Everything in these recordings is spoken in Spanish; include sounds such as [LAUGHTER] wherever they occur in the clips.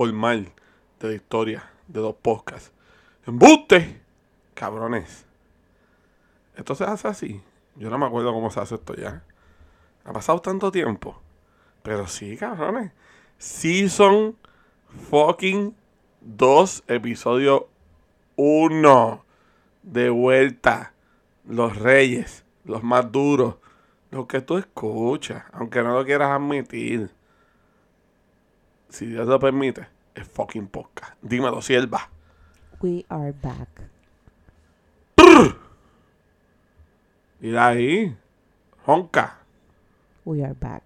formal de la historia de los podcasts. ¡Embuste! Cabrones. Esto se hace así. Yo no me acuerdo cómo se hace esto ya. Ha pasado tanto tiempo. Pero sí, cabrones. Season fucking 2, episodio 1. De vuelta. Los reyes. Los más duros. Lo que tú escuchas. Aunque no lo quieras admitir. Si Dios lo permite. Es fucking podcast. Dímelo, sierva. We are back. Y de ahí. Ronca. We are back.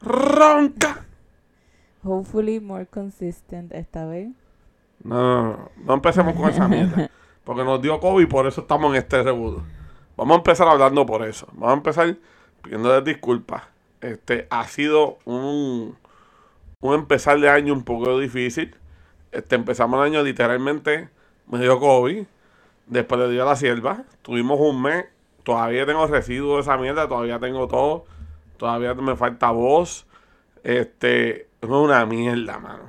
Ronca. Hopefully more consistent esta vez. No, no, no, no empecemos con esa mierda. [LAUGHS] Porque nos dio COVID y por eso estamos en este rebudo. Vamos a empezar hablando por eso. Vamos a empezar pidiéndoles disculpas. Este ha sido un, un empezar de año un poco difícil. Este, empezamos el año literalmente, me dio COVID. Después le dio a la sierva. Tuvimos un mes. Todavía tengo residuos de esa mierda. Todavía tengo todo. Todavía me falta voz. Este, es una mierda, mano.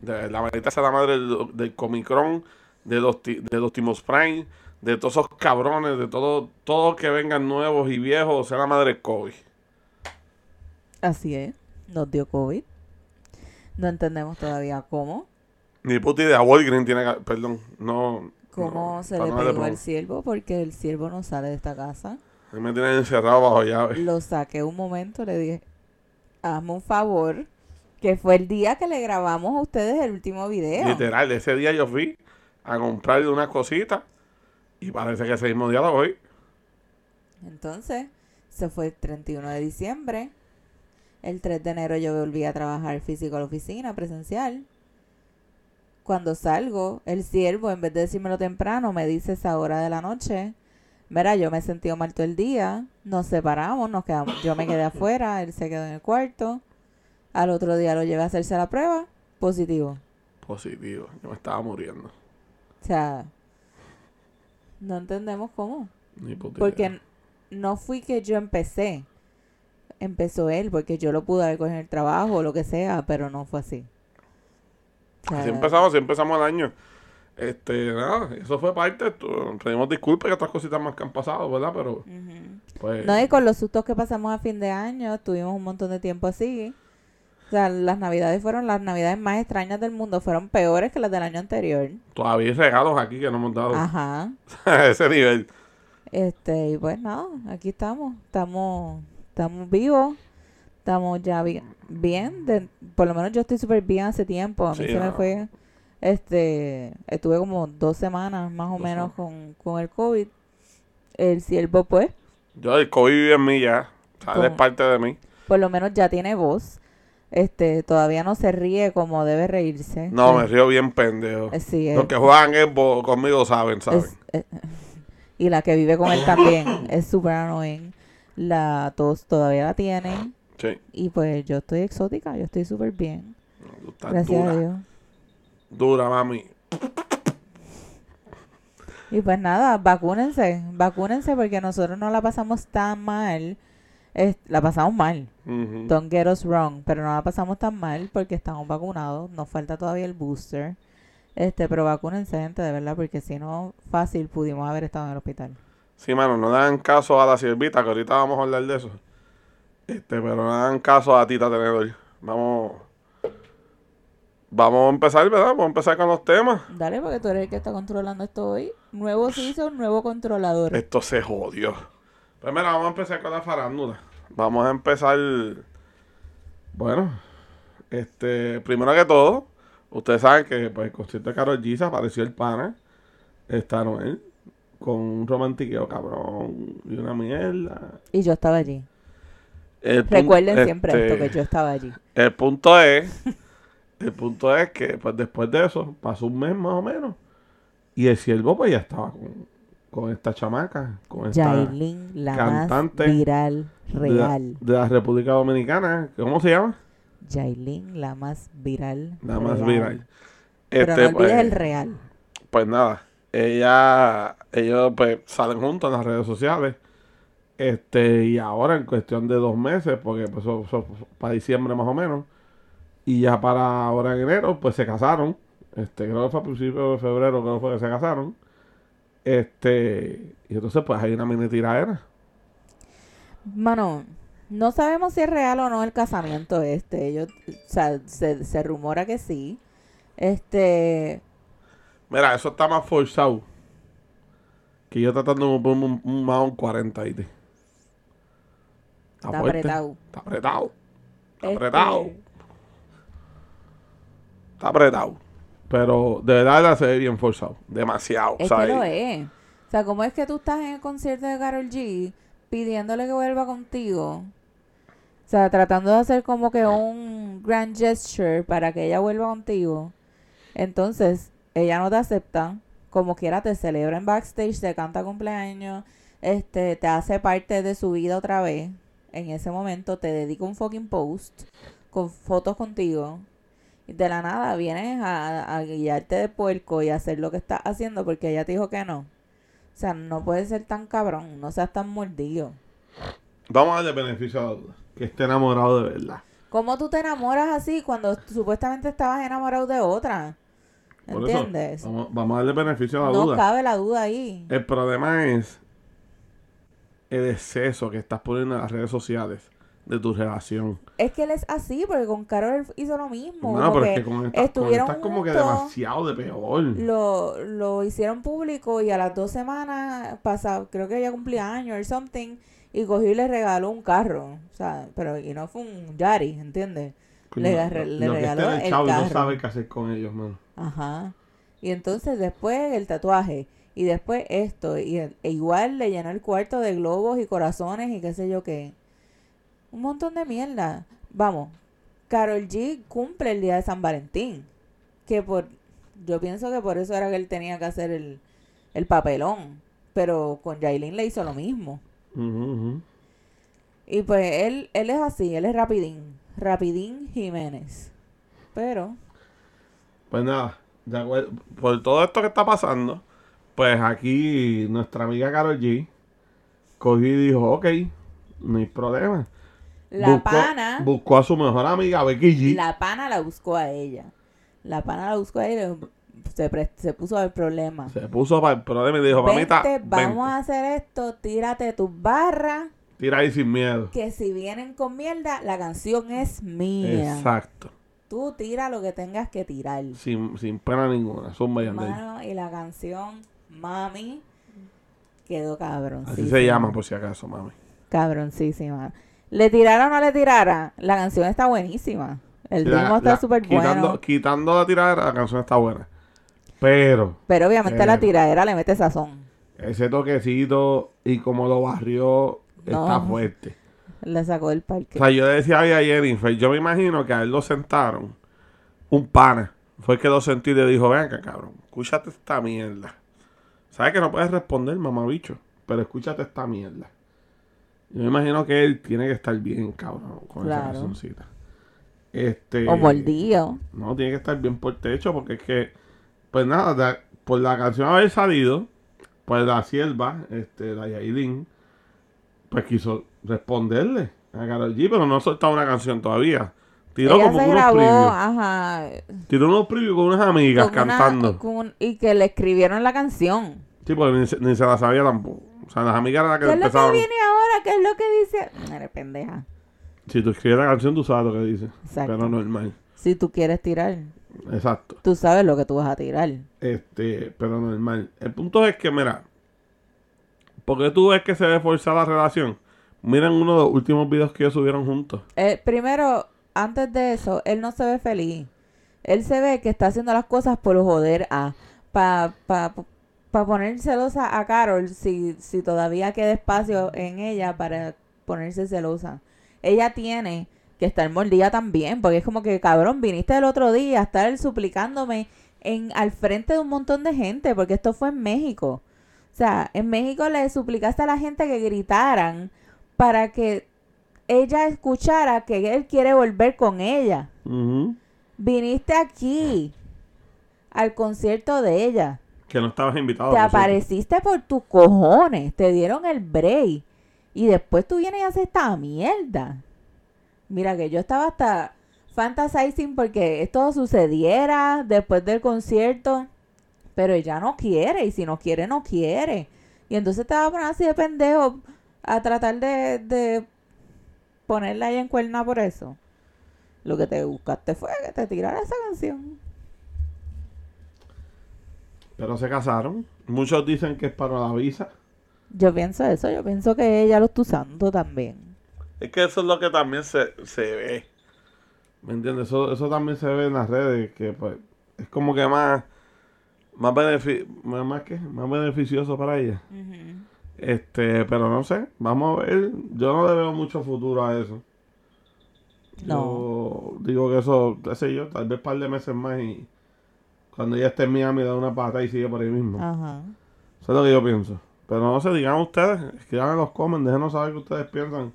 De la maldita sea la madre del, del Comicron, de los, de los Timos Prime, de todos esos cabrones, de todo, todos que vengan nuevos y viejos, sea la madre COVID. Así es. Nos dio COVID. No entendemos todavía cómo. Ni puta idea, Walgreen tiene que, perdón, no. Cómo no, se para le pegó al siervo porque el siervo no sale de esta casa. promo. Me tienen encerrado bajo llave. Lo saqué un momento, le dije, hazme un favor, que fue el día que le grabamos a ustedes el último video. Literal, ese día yo fui a comprarle unas cositas y parece que ese mismo día lo voy. Entonces, se fue el 31 de diciembre. El 3 de enero yo volví a trabajar físico a la oficina, presencial. Cuando salgo, el siervo, en vez de decírmelo temprano, me dice esa hora de la noche. Mira, yo me he sentido mal todo el día. Nos separamos, nos quedamos. Yo me quedé afuera, él se quedó en el cuarto. Al otro día lo llevé a hacerse la prueba. Positivo. Positivo, yo me estaba muriendo. O sea, no entendemos cómo. Ni Porque no fui que yo empecé. Empezó él, porque yo lo pude haber cogido en el trabajo o lo que sea, pero no fue así. O sea, Así empezamos, así empezamos el año. Este, nada, eso fue parte. Pedimos disculpas y otras cositas más que han pasado, ¿verdad? Pero, pues. No, y con los sustos que pasamos a fin de año, tuvimos un montón de tiempo así. O sea, las navidades fueron las navidades más extrañas del mundo, fueron peores que las del año anterior. Todavía hay regalos aquí que no hemos dado. Ajá. [LAUGHS] a ese nivel. Este, y pues nada, aquí estamos, estamos, estamos vivos, estamos ya bi- bien, de- por lo menos yo estoy súper bien hace tiempo, a mí Sí, se me fue, este, estuve como dos semanas más o Dos menos con, con el COVID, el siervo pues, Yo, el COVID vive en mí ya. O sea, es parte de mí. por lo menos ya tiene voz, este, todavía no se ríe como debe reírse. No, me río bien pendejo. eh, sí, Los eh, que juegan Xbox conmigo saben, saben. Es- eh, [LAUGHS] y la que vive con él también [COUGHS] es súper annoying. La tos todavía la tiene. Sí. Y pues yo estoy exótica, yo estoy súper bien. Gracias dura. a Dios. Dura, mami. Y pues nada, vacúnense, vacúnense porque nosotros no la pasamos tan mal. Es- la pasamos mal, don't get us wrong, pero no la pasamos tan mal porque estamos vacunados. Nos falta todavía el booster. Este, pero vacúnense, gente, de verdad, porque si no, fácil pudimos haber estado en el hospital. Sí, mano, no dan caso a la siervita, que ahorita vamos a hablar de eso. Este, pero no dan caso a Tita Tenedor. Vamos. Vamos a empezar, ¿verdad? Vamos a empezar con los temas. Dale, porque tú eres el que está controlando esto hoy. Nuevo season, nuevo controlador. Esto se jodió. Pues mira, vamos a empezar con la farándula. Vamos a empezar. Bueno, este, primero que todo, ustedes saben que pues, el concierto de Karol G se apareció el pana, está Noel, con un romantiqueo cabrón y una mierda. Y yo estaba allí. El Recuerden siempre este, esto, que yo estaba allí. El punto es, el punto es que pues después de eso, pasó un mes más o menos, y el siervo pues ya estaba con, con esta chamaca, con esta Yailin, la cantante más viral de la, real. de la República Dominicana, ¿cómo se llama? Yailin, la más viral. La más viral. Pero Este, no olvides pues, el real. pues nada, ella, ellos pues salen juntos en las redes sociales. Este, y ahora en cuestión de dos meses, porque pues, eso para diciembre más o menos, Y ya para ahora en enero, pues se casaron. Este, creo que fue a principios de febrero, creo que fue que se casaron. Este, y entonces pues hay una mini tiradera. Mano, no sabemos si es real o no el casamiento este. Ellos, o sea, se, se rumora que sí. Este, Mira, eso está más forzado. Que yo tratando de ponerme un, un un 40 ¿viste? Está fuerte. apretado. Está apretado. Está Este- apretado. Está apretado. Pero de verdad la se ve bien forzado. Demasiado. es ¿sabes? que lo es. O sea, ¿cómo es que tú estás en el concierto de Carol G pidiéndole que vuelva contigo? O sea, tratando de hacer como que un grand gesture para que ella vuelva contigo. Entonces, ella no te acepta. Como quiera, te celebra en backstage, te canta cumpleaños, este, te hace parte de su vida otra vez. En ese momento te dedica un fucking post con fotos contigo. Y de la nada vienes a, a guiarte de puerco y a hacer lo que estás haciendo porque ella te dijo que no. O sea, no puedes ser tan cabrón, no seas tan mordido. Vamos a darle beneficio a la duda. Que esté enamorado de verdad. ¿Cómo tú te enamoras así cuando supuestamente estabas enamorado de otra? Por eso, ¿Entiendes? vamos, vamos a darle beneficio a la No duda. cabe la duda ahí. El problema es el exceso que estás poniendo en las redes sociales de tu relación. Es que él es así, porque con Carol hizo lo mismo. No, pero es que que con esta, con estuvieron es como que demasiado de peor. lo, lo hicieron público y a las dos semanas pasa, creo que ella cumplía años o something, y cogió y le regaló un carro. O sea, pero y no fue un Yari, ¿entiendes? Le agarré- le que regaló está en el chavo no sabe qué hacer con ellos, mano. Ajá. Y entonces después el tatuaje. Y después esto. Y el- e igual le llenó el cuarto de globos y corazones y qué sé yo qué. Un montón de mierda. Vamos. Carol G cumple el día de San Valentín. Que por... Yo pienso que por eso era que él tenía que hacer el, el papelón. Pero con Yailin le hizo lo mismo. Y pues él, él es así, él es Rapidín. Rapidín Jiménez. Pero... Pues nada, por todo esto que está pasando, pues aquí nuestra amiga Carol G cogió y dijo, ok, no hay problema. La buscó, pana... buscó a su mejor amiga Becky G. La pana la buscó a ella. La pana la buscó a ella y se, pre- se puso al problema. Se puso para el problema y dijo, mamita, vamos a hacer esto, tírate tus barras, tira ahí sin miedo. que si vienen con mierda, la canción es mía. Exacto. Tú tira lo que tengas que tirar. Sin, sin pena ninguna. Ahí. Mano, y la canción, mami, quedó cabrón. Así se llama, por si acaso, mami. Cabroncísima. Le tirara o no le tirara, la canción está buenísima. El La- ritmo está súper bueno. Quitando la tiradera, la canción está buena. Pero Pero obviamente la tiradera le mete sazón. ese toquecito y como lo barrió No. está fuerte. Le sacó del parque. O sea, yo le decía a Jennifer, yo me imagino que a él lo sentaron, un pana, fue el que lo sentí y le dijo, ven acá, cabrón, escúchate esta mierda. Sabes que no puedes responder, mamabicho, pero escúchate esta mierda. Yo me imagino que él tiene que estar bien, cabrón, con esa Claro. cancioncita. Este, o mordido. No, tiene que estar bien por techo porque es que, pues nada, da- por la canción haber salido, pues la sierva, este, la Yailin, pues quiso responderle a Karol G, pero no ha soltado una canción todavía. Tiró Ella como se unos grabó, previews. ajá. Tiró unos previews con unas amigas con una- cantando. y que le escribieron la canción. Sí, porque ni se, ni se la sabía tampoco. O sea, las amigas eran las ¿Qué que es lo que viene ahora? ¿Qué es lo que dice? Eres pendeja. Si tú escribes la canción, tú sabes lo que dice. Exacto. Pero normal. Si tú quieres tirar, Exacto. tú sabes lo que tú vas a tirar. Este, pero normal. El punto es que, mira, porque tú ves que se ve forzada la relación. Miren uno de los últimos videos que ellos subieron juntos. Eh, primero, antes de eso, él no se ve feliz. Él se ve que está haciendo las cosas por joder a... Para pa, pa poner celosa a Carol si, si todavía queda espacio en ella para ponerse celosa. Ella tiene que estar mordida también, porque es como que, cabrón, viniste el otro día a estar suplicándome en, al frente de un montón de gente, porque esto fue en México. O sea, en México le suplicaste a la gente que gritaran para que ella escuchara que él quiere volver con ella. Viniste aquí al concierto de ella. Que no estabas invitado. Te apareciste por tus cojones. Te dieron el break. Y después tú vienes y haces esta mierda. Mira que yo estaba hasta fantasizing porque esto sucediera después del concierto, pero ella no quiere, y si no quiere, no quiere. Y entonces te vas a poner así de pendejo a tratar de, de ponerla ahí en cuerna por eso. Lo que te buscaste fue que te tirara esa canción. Pero se casaron. Muchos dicen que es para la visa. Yo pienso eso, yo pienso que ella lo está usando también. Es que eso es lo que también se, se ve. ¿Me entiendes? Eso, eso también se ve en las redes, que pues es como que más más, más, más, ¿qué? más beneficioso para ella. Este, pero no sé, vamos a ver. Yo no le veo mucho futuro a eso. No. Yo digo que eso, qué sé yo, tal vez un par de meses más y cuando ella esté en Miami da una pata y sigue por ahí mismo. Ajá. Eso es lo que yo pienso. Pero no sé, digan ustedes, escriban en los comments, déjenos saber qué ustedes piensan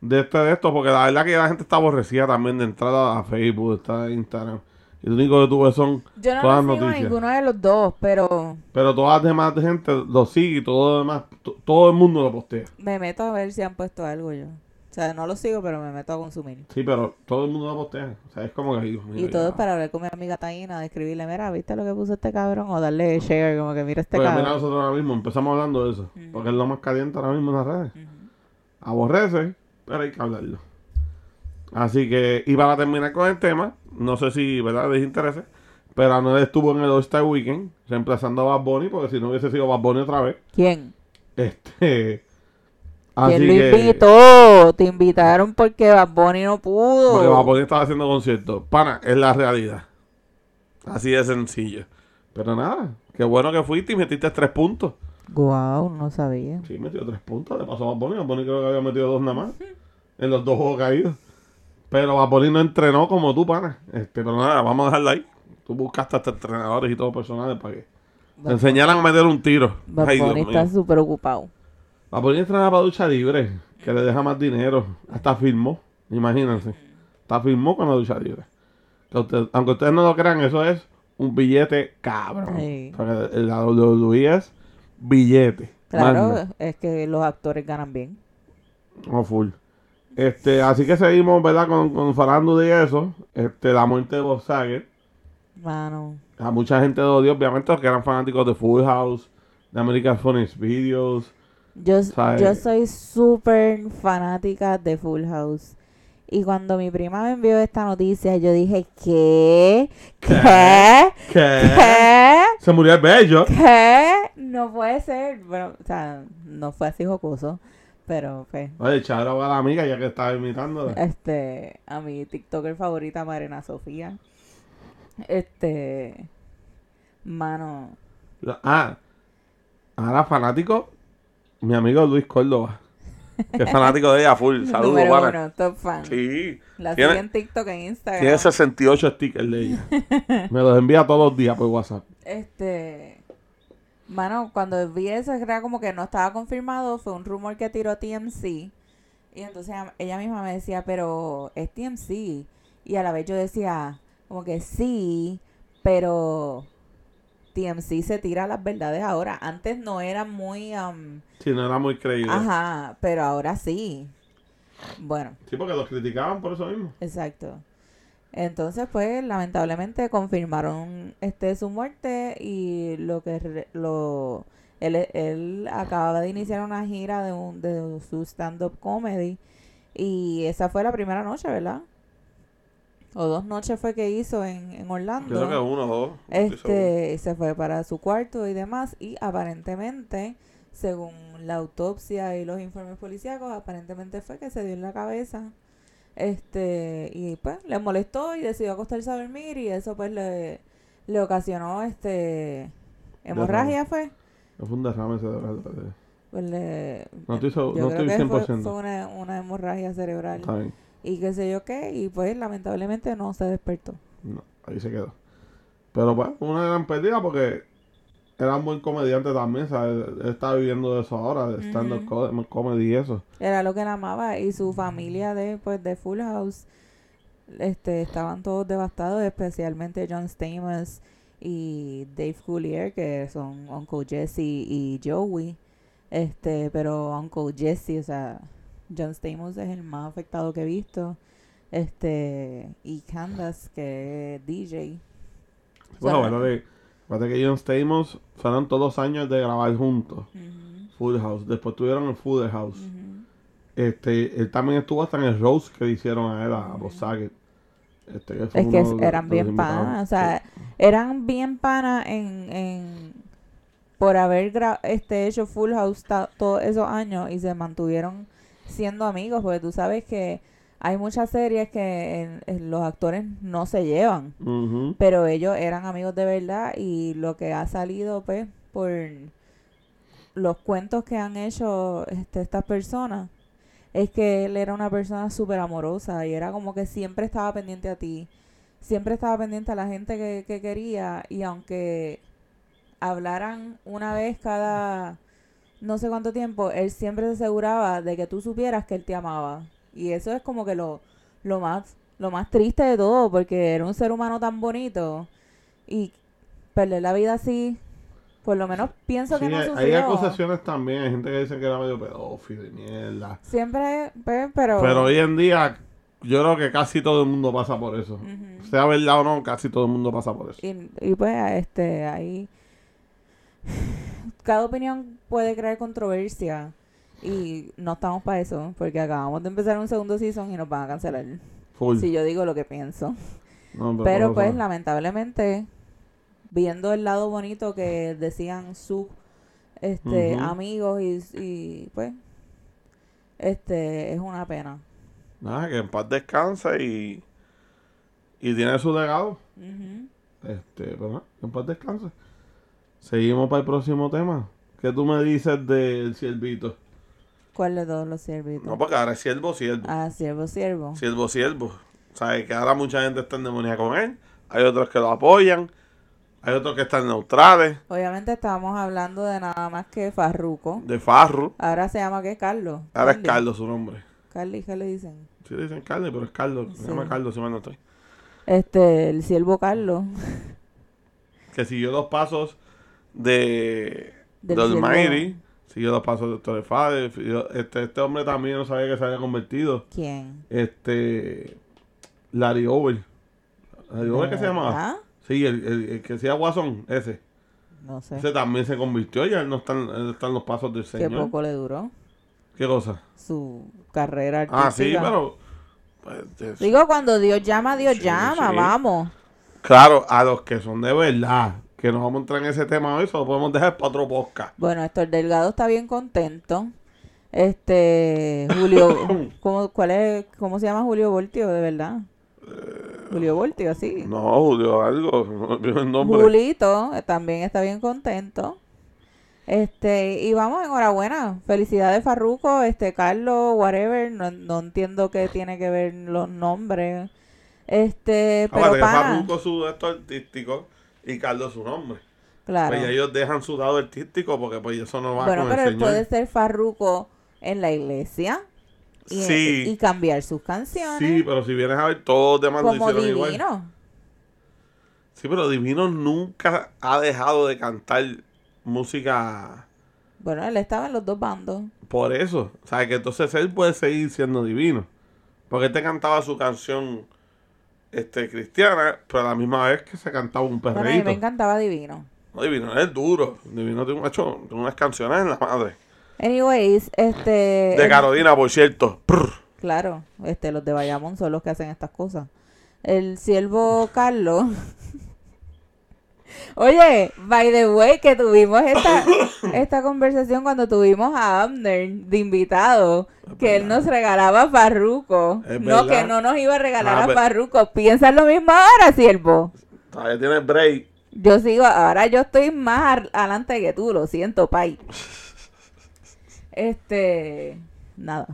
de este de esto, porque la verdad que la gente está aborrecida también de entrada a Facebook, de estar en Instagram. Y lo único que tuve son Yo no todas las noticias. ninguno de los dos, pero... Pero todas las demás gente lo sigue y todo lo demás, todo el mundo lo postea. Me meto a ver si han puesto algo yo. O sea, no lo sigo, pero me meto a consumir. Sí, pero todo el mundo lo postea. O sea, es como que... y todo es para hablar con mi amiga Taina, de escribirle, mira, ¿viste lo que puso este cabrón? O darle share, como que mira este cabrón. mira, nosotros ahora mismo empezamos hablando de eso. Porque es lo más caliente ahora mismo en las redes. Aborrece, pero hay que hablarlo. Así que, y para terminar con el tema, no sé si, ¿verdad?, les interese, pero Anuel estuvo en el All-Star Weekend reemplazando a Bad Bunny, porque si no hubiese sido Bad Bunny otra vez. ¿Quién? Este. ¿Quién lo invitó? Te invitaron porque Bad Bunny no pudo. Porque Bad Bunny estaba haciendo conciertos. Pana, es la realidad. Así de sencillo. Pero nada, qué bueno que fuiste y metiste tres puntos. Guau, no sabía. Sí, metió tres puntos. Le pasó a Bad Bunny. Bad Bunny creo que había metido dos nada más. en los dos juegos caídos. Pero Vaporín no entrenó como tú, pana. Este, pero nada, vamos a dejarla ahí. Tú buscaste hasta entrenadores y todo personal para que te enseñaran a meter un tiro. Vaporín está súper ocupado. Vaporín entrena para ducha libre, que le deja más dinero. Hasta firmó, imagínense. Hasta firmó con la ducha libre. aunque ustedes no lo crean, eso es un billete cabrón. Porque la WWE es billete. Claro, es que los actores ganan bien. No, full. Este, así que seguimos, ¿verdad? Con, con farándula y eso. Este, la muerte de Bob Saget. Mano. A mucha gente lo odió, obviamente, los que eran fanáticos de Full House, de American Funny Videos. Yo, yo soy súper fanática de Full House. Y cuando mi prima me envió esta noticia, yo dije, ¿qué? ¿Qué? ¿Qué? Se murió el bello. ¿Qué? No puede ser. Bueno, o sea, no fue así jocoso. Pero, pues. Oye, echar a la amiga ya que estaba imitándola. Este, a mi TikToker favorita, Marina Sofía. Este. Mano. Ah, ahora fanático, mi amigo Luis Córdoba. Que [LAUGHS] es fanático de ella full. Saludos, para. top fan. Sí. La sigue en TikTok, en Instagram. Tiene 68 stickers de ella. [LAUGHS] Me los envía todos los días por WhatsApp. Este. Mano, cuando vi eso, era como que no estaba confirmado, fue un rumor que tiró TMC. Y entonces ella misma me decía, pero es TMC. Y a la vez yo decía, como que sí, pero TMC se tira las verdades ahora. Antes no era muy... Um, sí, no era muy creíble. Ajá, pero ahora sí. Bueno. Sí, porque los criticaban por eso mismo. Exacto. Entonces, pues, lamentablemente confirmaron este su muerte y lo que lo él, él acababa de iniciar una gira de, un, de su stand-up comedy y esa fue la primera noche, ¿verdad? O dos noches fue que hizo en, en Orlando. creo que uno o dos. Este, se fue para su cuarto y demás y aparentemente, según la autopsia y los informes policíacos, aparentemente fue que se dio en la cabeza este, y pues le molestó y decidió acostarse a dormir y eso pues le, le ocasionó este hemorragia fue. fue un derrame cerebral. Pues le, no estoy, no estoy 100%. Fue, una, una, hemorragia cerebral. Y qué sé yo qué, y pues lamentablemente no se despertó. No, ahí se quedó. Pero pues, una gran pérdida porque era un buen comediante también, ¿sabes? Él está viviendo de eso ahora, de stand-up comedy y eso. Era lo que él amaba y su familia de, pues, de Full House este, estaban todos devastados, especialmente John Stamos y Dave Coulier, que son Uncle Jesse y Joey. Este, pero Uncle Jesse, o sea, John Stamos es el más afectado que he visto. Este, y Candace, que es DJ. Bueno, Suena- bueno, que, acuérdate que John Stamos fueron todos años de grabar juntos. Ujú, Full House. Después tuvieron el Full House. Este, él también estuvo hasta en el Rose que le hicieron a él, a Bob Saget. Este, Es que eran de bien panas, o sea, eran bien panas en, en por haber gra- este hecho Full House todos esos años y se mantuvieron siendo amigos, porque tú sabes que hay muchas series que en- en los actores no se llevan, pero ellos eran amigos de verdad y lo que ha salido pues por los cuentos que han hecho este, estas personas es que él era una persona súper amorosa y era como que siempre estaba pendiente a ti, siempre estaba pendiente a la gente que, que quería y aunque hablaran una vez cada no sé cuánto tiempo, él siempre se aseguraba de que tú supieras que él te amaba. Y eso es como que lo, lo más lo más triste de todo, porque era un ser humano tan bonito y perder la vida así, por lo menos pienso que no hay, hay acusaciones también. Hay gente que dice que era medio pedófilo y mierda. Siempre, pues, pero... Pero hoy en día, yo creo que casi todo el mundo pasa por eso. Sea verdad o no, casi todo el mundo pasa por eso. Y, y pues, este, ahí. Cada opinión puede crear controversia. Y no estamos para eso. Porque acabamos de empezar un segundo season y nos van a cancelar. Full. Si yo digo lo que pienso. No, Pero pues, lamentablemente, viendo el lado bonito que decían sus este, amigos y, y pues, este, es una pena. Nada, que en paz descansa y. Y tiene su legado. Este, pero nada, que en paz descanse. Seguimos para el próximo tema. ¿Qué tú me dices del siervito? ¿Cuál de todos los siervitos? No, porque ahora es siervo, siervo. Ah, siervo, siervo. Siervo, siervo. O sea, que ahora mucha gente está endemoniada con él. Hay otros que lo apoyan. Hay otros que están neutrales. Obviamente estábamos hablando de nada más que Farruco. De Farru. Ahora se llama que Carlos. Ahora es Carly. Carlos su nombre. Carly, ¿qué le dicen? Sí, le dicen Carlos, pero es Carlos. Se llama Carlos, si mal no estoy. Este, el siervo Carlos. Que siguió los pasos de, Del de Almighty. Siguió los pasos de Doctor Fader. Este, este hombre también no sabía que se había convertido. ¿Quién? Este. Larry Over. ¿Larry Over qué se llamaba? ¿Ah? Sí, el, el, el que decía Watson, ese. No sé. Ese también se convirtió. Ya él no está, en- él está en los pasos del Qué Señor. poco le duró ¿Qué cosa? su carrera artística. Ah, sí, pero. pues, es- Digo, cuando Dios llama, Dios Sí, llama, sí. vamos. Claro, a los que son de verdad, que nos vamos a entrar en ese tema hoy, eso lo podemos dejar para otro podcast. Bueno, Héctor Delgado está bien contento. Este, Julio, [COUGHS] ¿cómo, cuál es, ¿cómo se llama Julio Voltio, de verdad? Julio Voltio, así. No, Julio, algo, [LAUGHS] el nombre. Julito también está bien contento. Este, y vamos, enhorabuena. Felicidades, Farruco, este, Carlos, whatever. No, no entiendo qué tiene que ver los nombres. Este, pero pana, Farruko su esto artístico y Carlos su nombre. claro. Pues ellos dejan su lado artístico porque pues eso no va Bueno, con pero el él Señor. puede ser Farruco en la iglesia y, Sí. y cambiar sus canciones Sí, pero si vienes a ver, todos los demás lo como igual. divino. Sí, pero Divino nunca ha dejado de cantar música Bueno, él estaba en los dos bandos. por eso. O sea, que entonces él puede seguir siendo divino. Porque él te cantaba su canción este, cristiana, pero a la misma vez que se cantaba un Bueno, a mí perreíto. me encantaba divino. No, divino es duro. Divino tiene, un hecho, tiene unas canciones en la madre. Anyways, este... De el- Carolina, por cierto. Claro, este, los de Bayamón son los que hacen estas cosas. El siervo Carlos. [LAUGHS] Oye, by the way, que tuvimos esta, esta conversación cuando tuvimos a Abner de invitado, que él nos regalaba Farruco. Es No, verdad. que no nos iba a regalar Ah, a Farruco. ¿Piensas lo mismo ahora, siervo? Todavía tiene break. Yo sigo, ahora yo estoy más adelante que tú, lo siento, Pai. Este, nada.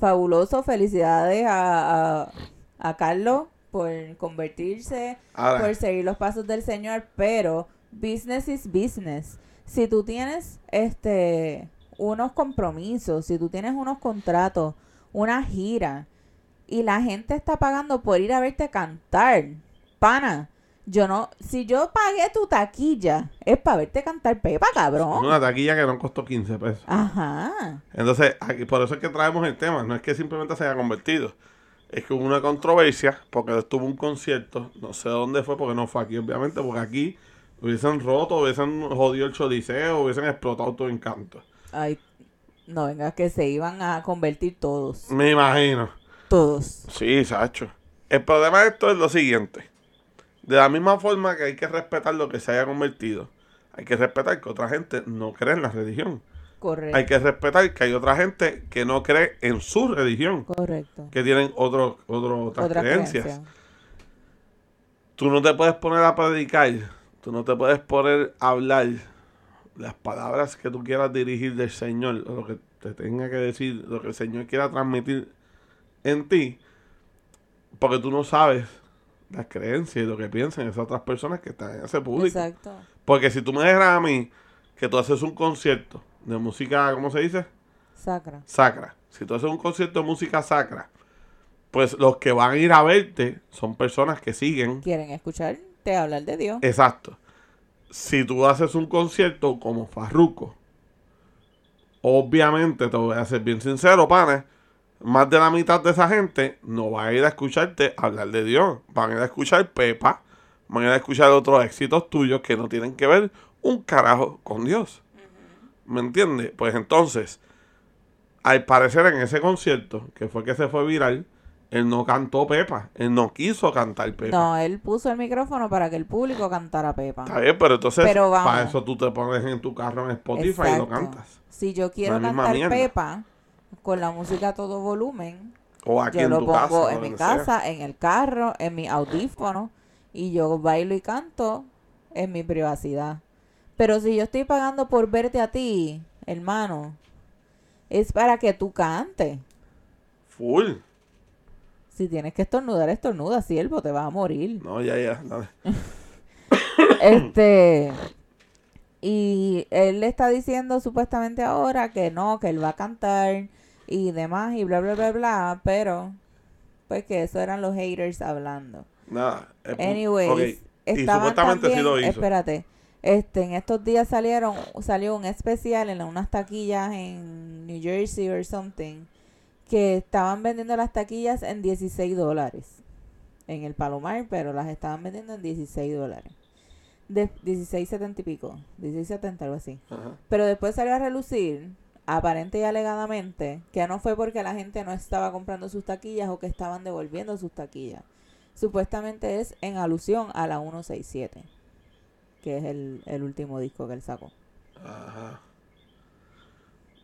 Fabuloso, felicidades a, a, a Carlos por convertirse, Ahora, por seguir los pasos del Señor, pero business is business. Si tú tienes este unos compromisos, si tú tienes unos contratos, una gira y la gente está pagando por ir a verte cantar, pana, yo no, si yo pagué tu taquilla, es para verte cantar pepa, cabrón. una taquilla que no costó 15 pesos. Ajá. Entonces, aquí, por eso es que traemos el tema. No es que simplemente se haya convertido. Es que hubo una controversia porque él tuvo un concierto, no sé dónde fue porque no fue aquí, obviamente, porque aquí hubiesen roto, hubiesen jodido el chodiceo, hubiesen explotado todo encanto. Ay, no, venga, que se iban a convertir todos. Me imagino. Todos. Sí, Sacho. El problema de esto es lo siguiente. De la misma forma que hay que respetar lo que se haya convertido, hay que respetar que otra gente no cree en la religión. Correcto. Hay que respetar que hay otra gente que no cree en su religión, Correcto. que tienen otro, otro, otras Otra creencias. creencia. Tú no te puedes poner a predicar, tú no te puedes poner a hablar las palabras que tú quieras dirigir del Señor, o lo que te tenga que decir, lo que el Señor quiera transmitir en ti, porque tú no sabes las creencias y lo que piensan esas otras personas que están en ese público. Exacto. Porque si tú me dejas a mí que tú haces un concierto de música, ¿cómo se dice? Sacra. Sacra. Si tú haces un concierto de música sacra, pues los que van a ir a verte son personas que siguen. Quieren escucharte hablar de Dios. Exacto. Si tú haces un concierto como Farruko, obviamente te voy a ser bien sincero, pana, más de la mitad de esa gente no va a ir a escucharte hablar de Dios. Van a ir a escuchar Pepa, van a ir a escuchar otros éxitos tuyos que no tienen que ver un carajo con Dios. ¿Me entiendes? Pues entonces, al parecer en ese concierto, que fue que se fue viral, él no cantó Pepa. Él no quiso cantar Pepa. No, él puso el micrófono para que el público cantara Pepa. Está bien, pero entonces Pero vamos. para eso tú te pones en tu carro en Spotify y lo cantas. Si yo quiero cantar mierda. Pepa con la música a todo volumen, O aquí yo en lo tu pongo casa. en mi sea. casa, en el carro, en mi audífono y yo bailo y canto en mi privacidad. Pero si yo estoy pagando por verte a ti, hermano, es para que tú cantes. Full. Si tienes que estornudar, estornuda, siervo, te vas a morir. No, ya, ya. dale. [LAUGHS] Este. Y él le está diciendo supuestamente ahora que no, que él va a cantar y demás y bla, bla, bla, bla. Pero, pues que eso eran los haters hablando. Nada. Anyways, ok, Y supuestamente sí también, lo hizo. espérate, este, en estos días salieron, salió un especial en unas taquillas en New Jersey or something, que estaban vendiendo las taquillas en 16 dólares en el Palomar, pero las estaban vendiendo en 16 dólares. De 16.70 y pico, 16.70 algo así. Ajá. Pero después salió a relucir, aparente y alegadamente, que no fue porque la gente no estaba comprando sus taquillas o que estaban devolviendo sus taquillas. Supuestamente es en alusión a la 167, que es el, el último disco que él sacó. Ajá.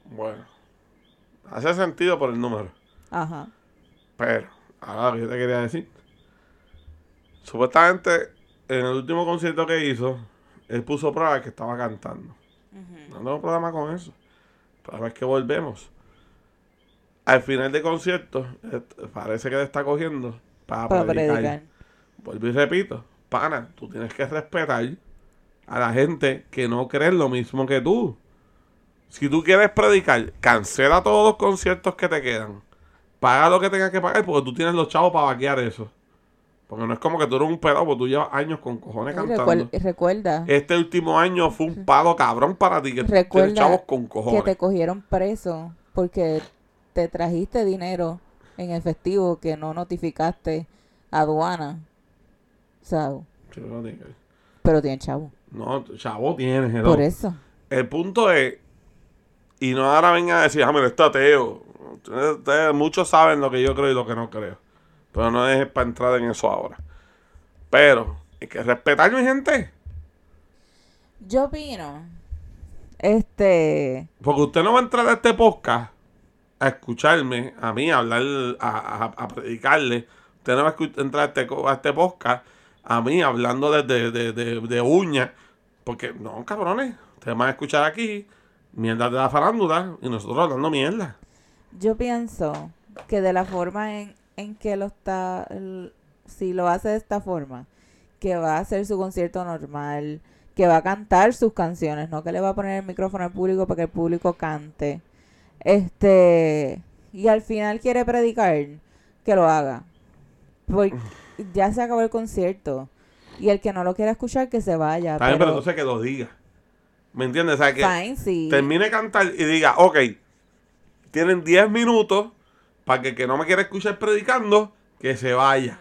Bueno. Hace sentido por el número. Ajá. Pero, ahora lo que yo te quería decir. Supuestamente, en el último concierto que hizo, él puso prueba que estaba cantando. No tengo problema con eso. Pero ahora es que volvemos. Al final del concierto, eh, parece que le está cogiendo para, Para predicar. predicar. Vuelvo y repito, pana, tú tienes que respetar a la gente que no cree lo mismo que tú. Si tú quieres predicar, cancela todos los conciertos que te quedan. Paga lo que tengas que pagar porque tú tienes los chavos para vaquear eso. Porque no es como que tú eres un pedo, porque tú llevas años con cojones cantando. recuerda Este último año fue un palo cabrón para ti, que Recuerda tienes chavos con que te cogieron preso porque te trajiste dinero en efectivo que no notificaste a aduana. Que- pero tiene chavo. No, chavo tienes, hello. Por eso. El punto es, y no ahora vengan a decir, ah, mira, está ateo. Ustedes- muchos saben lo que yo creo y lo que no creo. Pero no es para entrar en eso ahora. Pero, hay que respetar mi gente. Yo opino. Este. Porque usted no va a entrar a este podcast a escucharme, a mí, a hablar, a, a, a predicarle. Usted no va a entrar a este, a este podcast a mí hablando de, de, de, de, de uñas. Porque, no, cabrones. Ustedes van a escuchar aquí mierda de la farándula y nosotros hablando mierda. Yo pienso que de la forma en, en que lo está, el- si lo hace de esta forma, que va a hacer su concierto normal, que va a cantar sus canciones, no que le va a poner el micrófono al público para que el público cante, este, y al final quiere predicar, que lo haga. Porque ya se acabó el concierto. Y el que no lo quiera escuchar, que se vaya. Está bien, pero pero- entonces que lo diga. ¿Me entiendes? O sea, que Fine, sí. termine de cantar y diga, ok, tienen 10 minutos para que el que no me quiera escuchar predicando, que se vaya.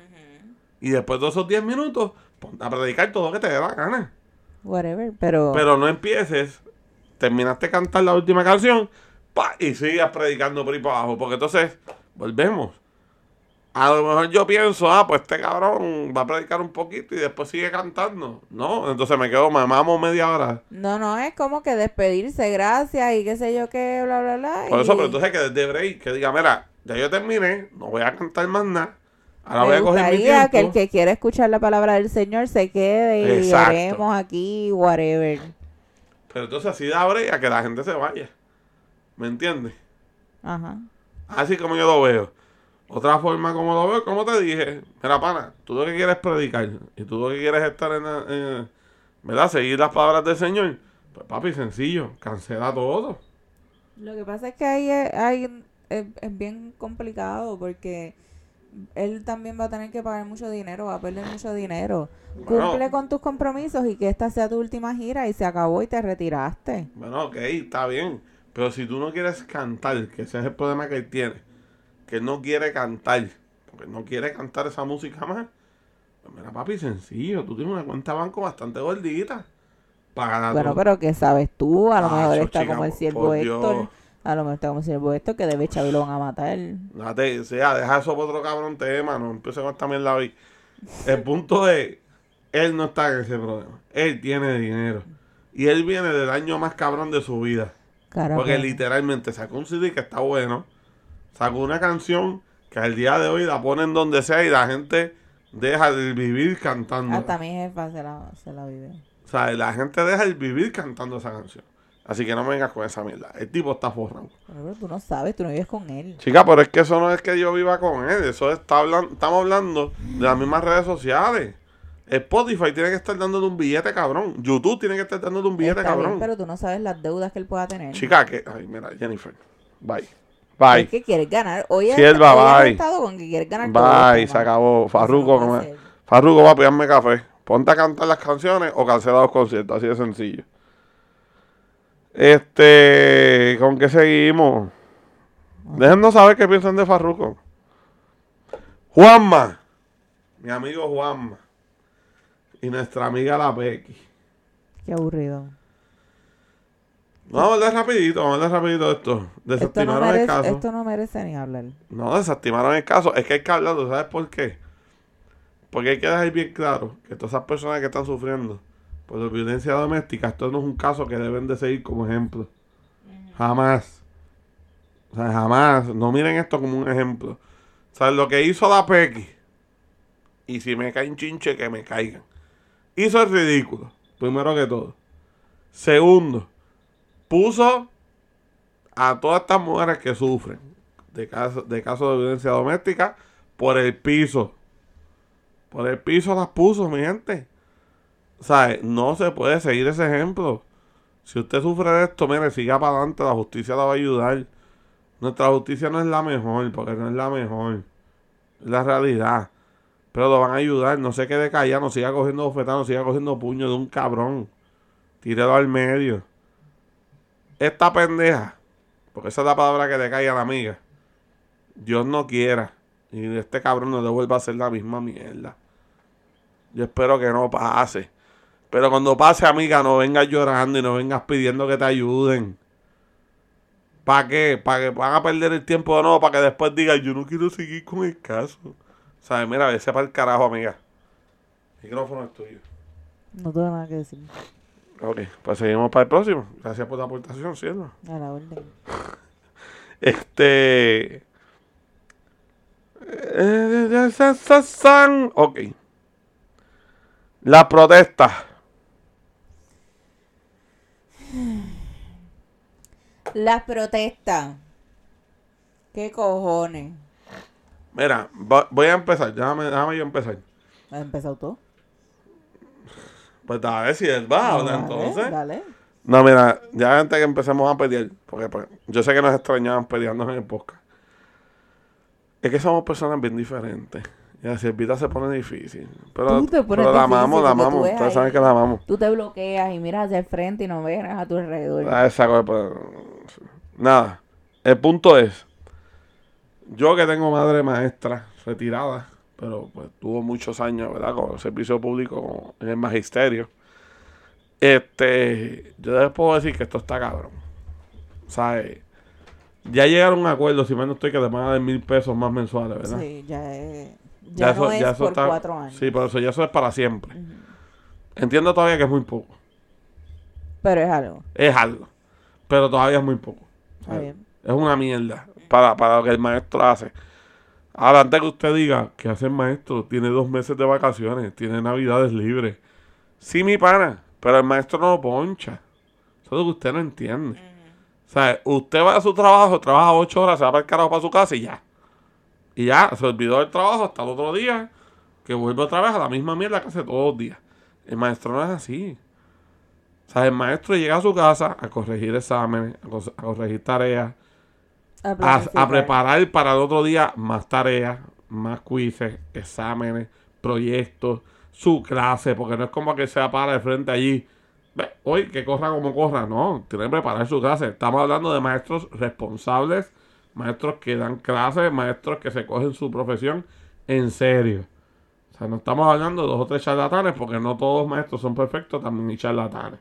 Y después de esos 10 minutos, a predicar todo lo que te dé la gana. Whatever, pero... Pero no empieces, terminaste de cantar la última canción, pa, y sigas predicando por ahí para abajo. Porque entonces, volvemos. A lo mejor yo pienso, ah, pues este cabrón va a predicar un poquito y después sigue cantando. No, entonces me quedo, me mamo media hora. No, no, es como que despedirse, gracias y qué sé yo qué, bla, bla, bla. Por y eso, pero entonces que desde break, que diga, mira, ya yo terminé, no voy a cantar más nada. Ahora voy me a coger mi gustaría que el tiempo. que quiera escuchar la palabra del Señor se quede y oremos aquí, whatever. Pero entonces así da break a que la gente se vaya. ¿Me entiendes? Ajá. Así como yo lo veo. Otra forma como lo veo, como te dije, mira, pana, tú lo que quieres es predicar y tú lo que quieres es estar en, en- ¿verdad? Seguir las palabras del Señor. Pues papi, sencillo, cancela todo. Lo que pasa es que ahí es, ahí es, es bien complicado porque él también va a tener que pagar mucho dinero, va a perder mucho dinero. Bueno. Cumple con tus compromisos y que esta sea tu última gira y se acabó y te retiraste. Bueno, ok, está bien. Pero si tú no quieres cantar, que ese es el problema que él tiene, que él no quiere cantar, porque no quiere cantar esa música más, pues mira, papi, sencillo, tú tienes una cuenta de banco bastante gordita. Para Bueno, pero ¿qué sabes tú? A lo Ah, mejor eso, está chica, como el siervo Héctor. A lo mejor está como el siervo Héctor que debe echar y lo van a matar. Date, o sea, deja eso por otro cabrón tema, no empieces con esta mierda hoy. El punto es, él no está en ese problema. Él tiene dinero. Y él viene del año más cabrón de su vida. Caramba. Porque literalmente sacó un CD que está bueno. Sacó una canción que al día de hoy la ponen donde sea y la gente deja de vivir cantando. Hasta mi jefa se la, se la vive. O sea, la gente deja de vivir cantando esa canción. Así que no me vengas con esa mierda. El tipo está forrado. Pero, tú no sabes, tú no vives con él. Chica, pero es que eso no es que yo viva con él. Eso está hablando, estamos hablando de las mismas redes sociales. Spotify tiene que estar dándote un billete, cabrón. YouTube tiene que estar dándote un billete, Está bien, cabrón. pero tú no sabes las deudas que él pueda tener. Chica, que. Ay, mira, Jennifer. Bye. Bye. Es que quieres ganar. Hoy, bye. estado con que quieres ganar Bye, se acabó. Farruko, Eso no. Farruko va a pillarme café. Ponte a cantar las canciones o cancela los conciertos. Así de sencillo. Este. ¿Con qué seguimos? Déjennos saber qué piensan de Farruko. Juanma. Mi amigo Juanma. Y nuestra amiga la Becky. Qué aburrido. Vamos a hablar rapidito, vamos a hablar rapidito de esto. Esto no, Desactivaron el merece, caso. esto no merece ni hablar. No, desactivaron el caso. Es que hay que hablarlo, ¿sabes por qué? Porque hay que dejar bien claro que todas esas personas que están sufriendo por la violencia doméstica, esto no es un caso que deben de seguir como ejemplo. Jamás. O sea, jamás. No miren esto como un ejemplo. O sea, lo que hizo la Pequi, y si me caen chinche, que me caigan. Hizo el ridículo, primero que todo. Segundo, puso a todas estas mujeres que sufren de casos de, casos de violencia doméstica por el piso. Por el piso las puso, mi gente. O sea, no se puede seguir ese ejemplo. Si usted sufre de esto, mire, siga para adelante, la justicia la va a ayudar. Nuestra justicia no es la mejor, porque no es la mejor. Es la realidad. Pero lo van a ayudar, no se quede callado, no siga cogiendo bofetadas, no siga cogiendo puño de un cabrón. Tírelo al medio. Esta pendeja, porque esa es la palabra que le cae a la amiga. Dios no quiera. Y este cabrón no le vuelva a hacer la misma mierda. Yo espero que no pase. Pero cuando pase, amiga, no vengas llorando y no vengas pidiendo que te ayuden. ¿Para qué? ¿Para que van a perder el tiempo de nuevo? Para que después digan, yo no quiero seguir con el caso. ¿Sabes? Mira, vese para el carajo, amiga. El micrófono es tuyo. No tengo nada que decir. Ok, pues seguimos para el próximo. Gracias por la aportación, cielo. A la orden. [LAUGHS] Este. eh, Ok. La protesta. Las protestas. ¿Qué cojones? Mira, voy a empezar. Déjame, déjame yo empezar. ¿Has empezado tú? Pues dale, si él va, Dale, entonces. Dale. No, mira, ya antes que empecemos a pelear, porque pues, yo sé que nos extrañaban peleando en el podcast. Es que somos personas bien diferentes. Y la siervita se pone difícil. Pero, Tú te pones pero la amamos, la amamos. Ustedes ahí. saben que la amamos. Tú te bloqueas y miras hacia el frente y no ves a tu alrededor. Ah, esa cosa, pues, Nada. El punto es. yo que tengo madre maestra retirada, pero pues tuvo muchos años, ¿verdad? Con el servicio público en el magisterio. Este, yo les puedo decir que esto está cabrón. ¿Sabes? Ya llegaron a un acuerdo, si menos estoy, que te van a dar mil pesos más mensuales, ¿verdad? Sí, ya es. Ya, no es por cuatro años. Sí, por eso ya eso es para siempre. Entiendo todavía que es muy poco. Pero es algo. Es algo. Pero todavía es muy poco. Es una mierda para, para lo que el maestro hace. Ahora, antes que usted diga que hace el maestro, tiene dos meses de vacaciones, tiene navidades libres. Sí, mi pana, pero el maestro no lo poncha. Eso es lo que usted no entiende. O sea, usted va a su trabajo, trabaja ocho horas, se va para el carajo para su casa y ya. Y ya, se olvidó del trabajo hasta el otro día, que vuelve otra vez a la misma mierda que hace todos los días. El maestro no es así. O sea, el maestro llega a su casa a corregir exámenes, a, corregir tareas, a, preparar para el otro día más tareas, más quizzes, exámenes, proyectos, su clase, porque no es como que se para de frente allí. hoy que corra como corra, no, tiene que preparar su clase. Estamos hablando de maestros responsables, maestros que dan clases, maestros que se cogen su profesión en serio. O sea, no estamos hablando de dos o tres charlatanes, porque no todos los maestros son perfectos, también hay charlatanes.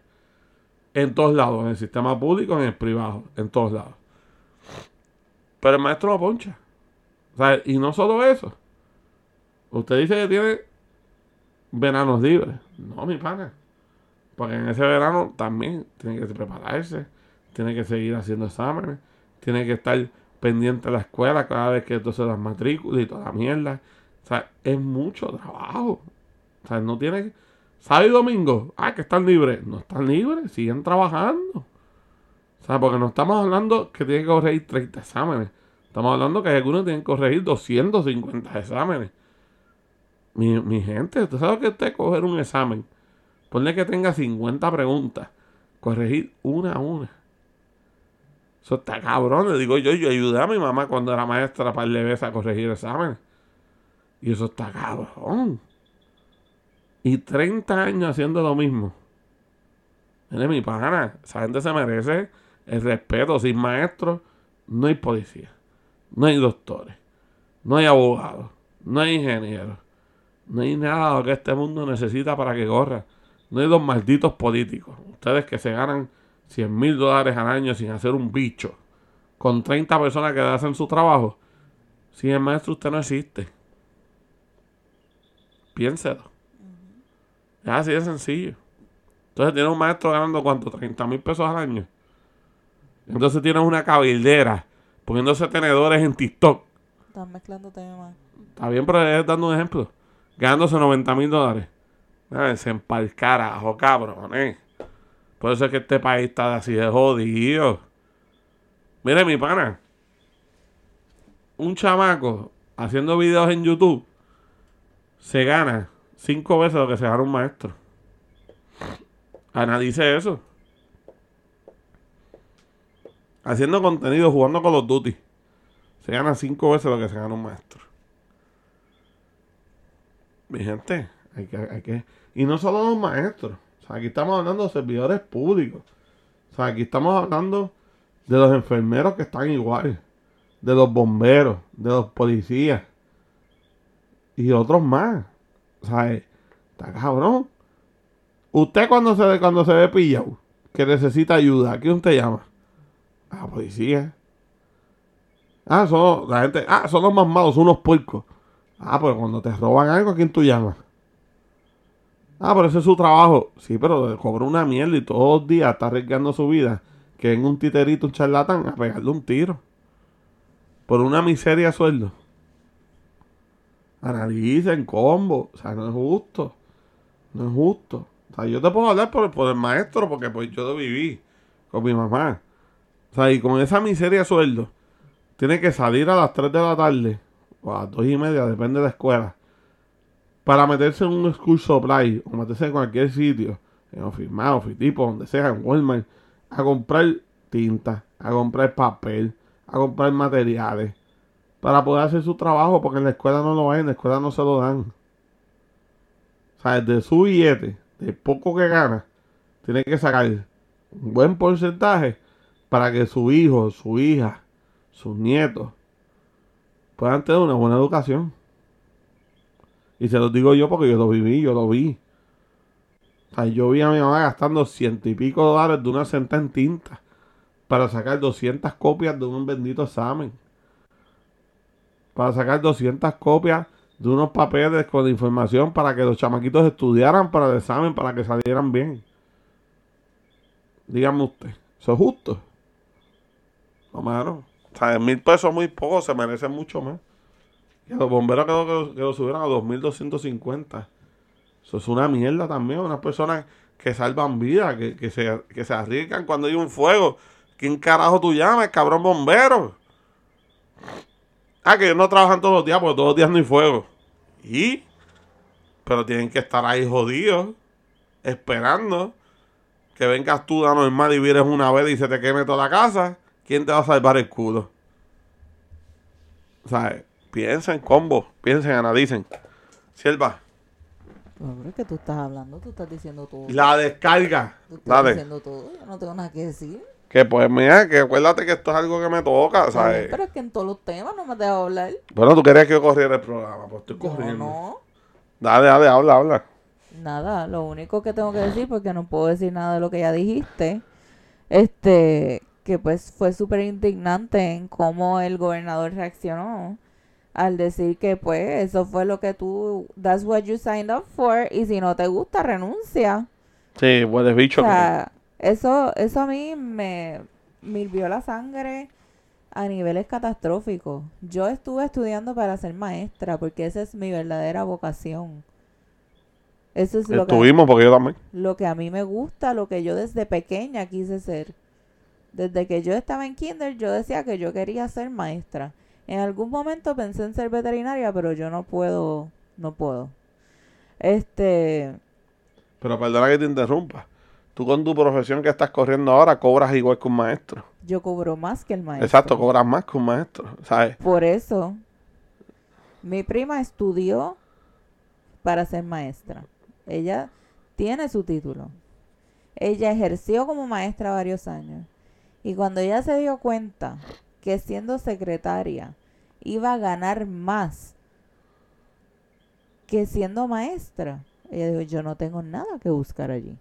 En todos lados, en el sistema público, en el privado, en todos lados. Pero el maestro no poncha. O sea, y no solo eso. Usted dice que tiene veranos libres. No, mi pana. Porque en ese verano también tiene que prepararse, tiene que seguir haciendo exámenes, tiene que estar pendiente de la escuela cada vez que entonces las matrículas y toda la mierda. O sea, es mucho trabajo. O sea, no tiene Sábado y domingo, ah, que están libres. No están libres, siguen trabajando. O sea, porque no estamos hablando que tienen que corregir 30 exámenes. Estamos hablando que algunos tienen que corregir 250 exámenes. Mi, mi gente, ¿usted sabe que usted coger un examen? Ponle que tenga 50 preguntas. Corregir una a una. Eso está cabrón. Le digo yo, yo ayudé a mi mamá cuando era maestra para le a corregir exámenes. Y eso está cabrón y 30 años haciendo lo mismo. Mire, mi pana, esa gente se merece el respeto. Sin maestros, no hay policía, no hay doctores, no hay abogados, no hay ingenieros, no hay nada que este mundo necesita para que corra. No hay dos malditos políticos. Ustedes que se ganan 100 mil dólares al año sin hacer un bicho, con 30 personas que hacen su trabajo. Sin el maestro, usted no existe. Piénselo. Es así de sencillo. Entonces tienes un maestro ganando cuánto, 30 mil pesos al año. Entonces tienes una cabildera poniéndose tenedores en TikTok. Estás mezclando temas. Está bien, pero es dando un ejemplo. Ganándose 90 mil dólares. Se empal carajo, cabrón, eh. Por eso es que este país está así de jodido. Mire, mi pana. Un chamaco haciendo videos en YouTube se gana cinco veces lo que se gana un maestro. Ana dice eso. Haciendo contenido, jugando con los duty. Se gana cinco veces lo que se gana un maestro. Mi gente, hay que, hay que. Y no solo los maestros. O sea, aquí estamos hablando de servidores públicos. O sea, aquí estamos hablando de los enfermeros que están igual. De los bomberos, de los policías. Y otros más. O sea, está cabrón. Usted cuando se, cuando se ve pillado, que necesita ayuda, ¿a quién usted llama? A la policía. Ah, son la gente, ah, son los más malos, son unos puercos. Ah, pero cuando te roban algo, ¿a quién tú llamas? Ah, pero ese es su trabajo. Sí, pero cobra una mierda y todos los días está arriesgando su vida. Que en un titerito, un charlatán, a pegarle un tiro. Por una miseria sueldo. Analicen combo. O sea, no es justo. No es justo. O sea, yo te puedo hablar por, el maestro porque pues yo viví con mi mamá. O sea, y con esa miseria sueldo, tiene que salir a las 3 de la tarde o a las 2 y media, depende de la escuela, para meterse en un school supply o meterse en cualquier sitio, en Office Office donde sea, en Walmart, a comprar tinta, a comprar papel, a comprar materiales, para poder hacer su trabajo, porque en la escuela no lo hay, en la escuela no se lo dan. O sea, de su billete, de poco que gana, tiene que sacar un buen porcentaje para que su hijo, su hija, sus nietos puedan tener una buena educación. Y se los digo yo porque yo lo viví, yo lo vi. O yo vi a mi mamá gastando ciento y pico dólares de una centa en tinta para sacar 200 copias de un bendito examen. Para sacar 200 copias de unos papeles con información para que los chamaquitos estudiaran para el examen, para que salieran bien. Dígame usted, ¿eso es justo? No, mano. O sea, mil pesos muy poco, se merecen mucho más. Y los bomberos que lo, que lo subieran a 2.250. Eso es una mierda también. Unas personas que salvan vidas, que, que, se, que se arriesgan cuando hay un fuego. ¿Quién carajo tú llamas, cabrón bombero? Ah, que ellos no trabajan todos los días porque todos los días no hay fuego. ¿Y? Pero tienen que estar ahí jodidos, esperando que vengas tú de normal y vienes una vez y se te queme toda la casa. ¿Quién te va a salvar el culo? O sea, piensen, combo, piensen, analicen. Sierva. Hombre, que tú estás hablando, tú estás diciendo todo. La descarga. Tú estás Dale. diciendo todo, yo no tengo nada que decir. Que pues mira, que acuérdate que esto es algo que me toca, bien, ¿sabes? Pero es que en todos los temas no me dejas hablar. Bueno, tú querías que yo corriera el programa, pues estoy corriendo. no. Dale, dale, habla, habla. Nada, lo único que tengo que decir, porque no puedo decir nada de lo que ya dijiste, este, que pues fue súper indignante en cómo el gobernador reaccionó al decir que pues eso fue lo que tú, that's what you signed up for, y si no te gusta, renuncia. Sí, huele bicho. O sea, eso, eso a mí me, me hirvió la sangre a niveles catastróficos. Yo estuve estudiando para ser maestra, porque esa es mi verdadera vocación. Eso es lo que, Estuvimos porque yo también. lo que a mí me gusta, lo que yo desde pequeña quise ser. Desde que yo estaba en kinder, yo decía que yo quería ser maestra. En algún momento pensé en ser veterinaria, pero yo no puedo, no puedo. Este, Pero perdona que te interrumpa. Tú con tu profesión que estás corriendo ahora cobras igual que un maestro. yo cobro más que el maestro. Exacto, cobras más que un maestro. ¿Sabes? Por eso, mi prima estudió para ser maestra. Ella tiene su título. Ella ejerció como maestra varios años. Y cuando ella se dio cuenta que siendo secretaria iba a ganar más que siendo maestra, ella dijo, yo no tengo nada que buscar allí.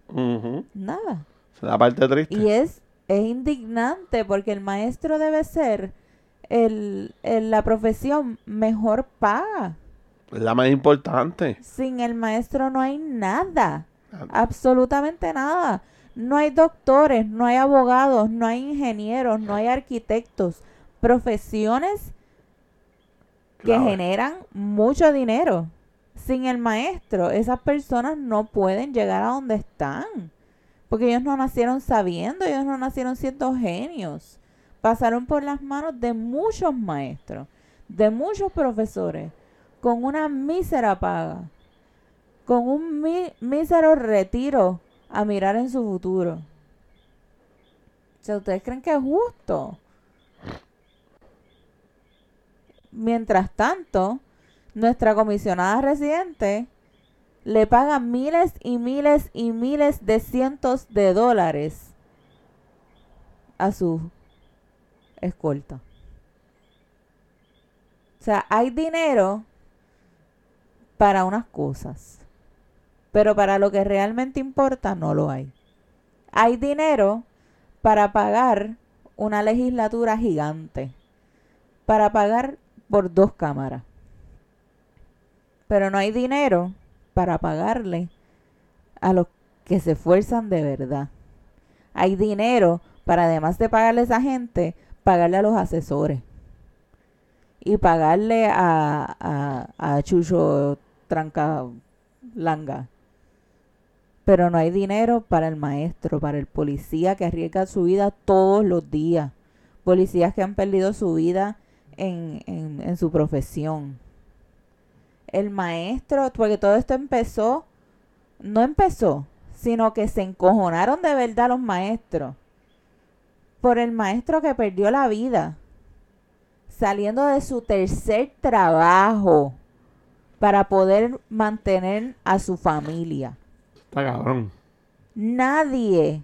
Nada. Es La parte triste. Y es, es indignante porque el maestro debe ser el, el- la profesión mejor paga. La más importante. Sin el maestro no hay Nada. absolutamente nada. No hay doctores, no hay abogados, no hay ingenieros, no hay arquitectos. Profesiones que Claro. generan mucho dinero. Sin el maestro, esas personas no pueden llegar a donde están. Porque ellos no nacieron sabiendo, ellos no nacieron siendo genios. Pasaron por las manos de muchos maestros, de muchos profesores, con una mísera paga, con un mísero retiro a mirar en su futuro. O sea, ¿ustedes creen que es justo? Mientras tanto, nuestra comisionada residente le paga miles y miles y miles de cientos de dólares a su escolta. O sea, hay dinero para unas cosas, pero para lo que realmente importa no lo hay. Hay dinero para pagar una legislatura gigante, para pagar por dos cámaras, pero no hay dinero para pagarle a los que se esfuerzan de verdad. Hay dinero para, además de pagarle a esa gente, pagarle a los asesores y pagarle a, a, Chucho Tranca Langa. Pero no hay dinero para el maestro, para el policía que arriesga su vida todos los días. Policías que han perdido su vida en, en, su profesión. El maestro, porque todo esto empezó, no empezó, sino que se encojonaron de verdad los maestros. Por el maestro que perdió la vida saliendo de su tercer trabajo para poder mantener a su familia. Está cabrón. Nadie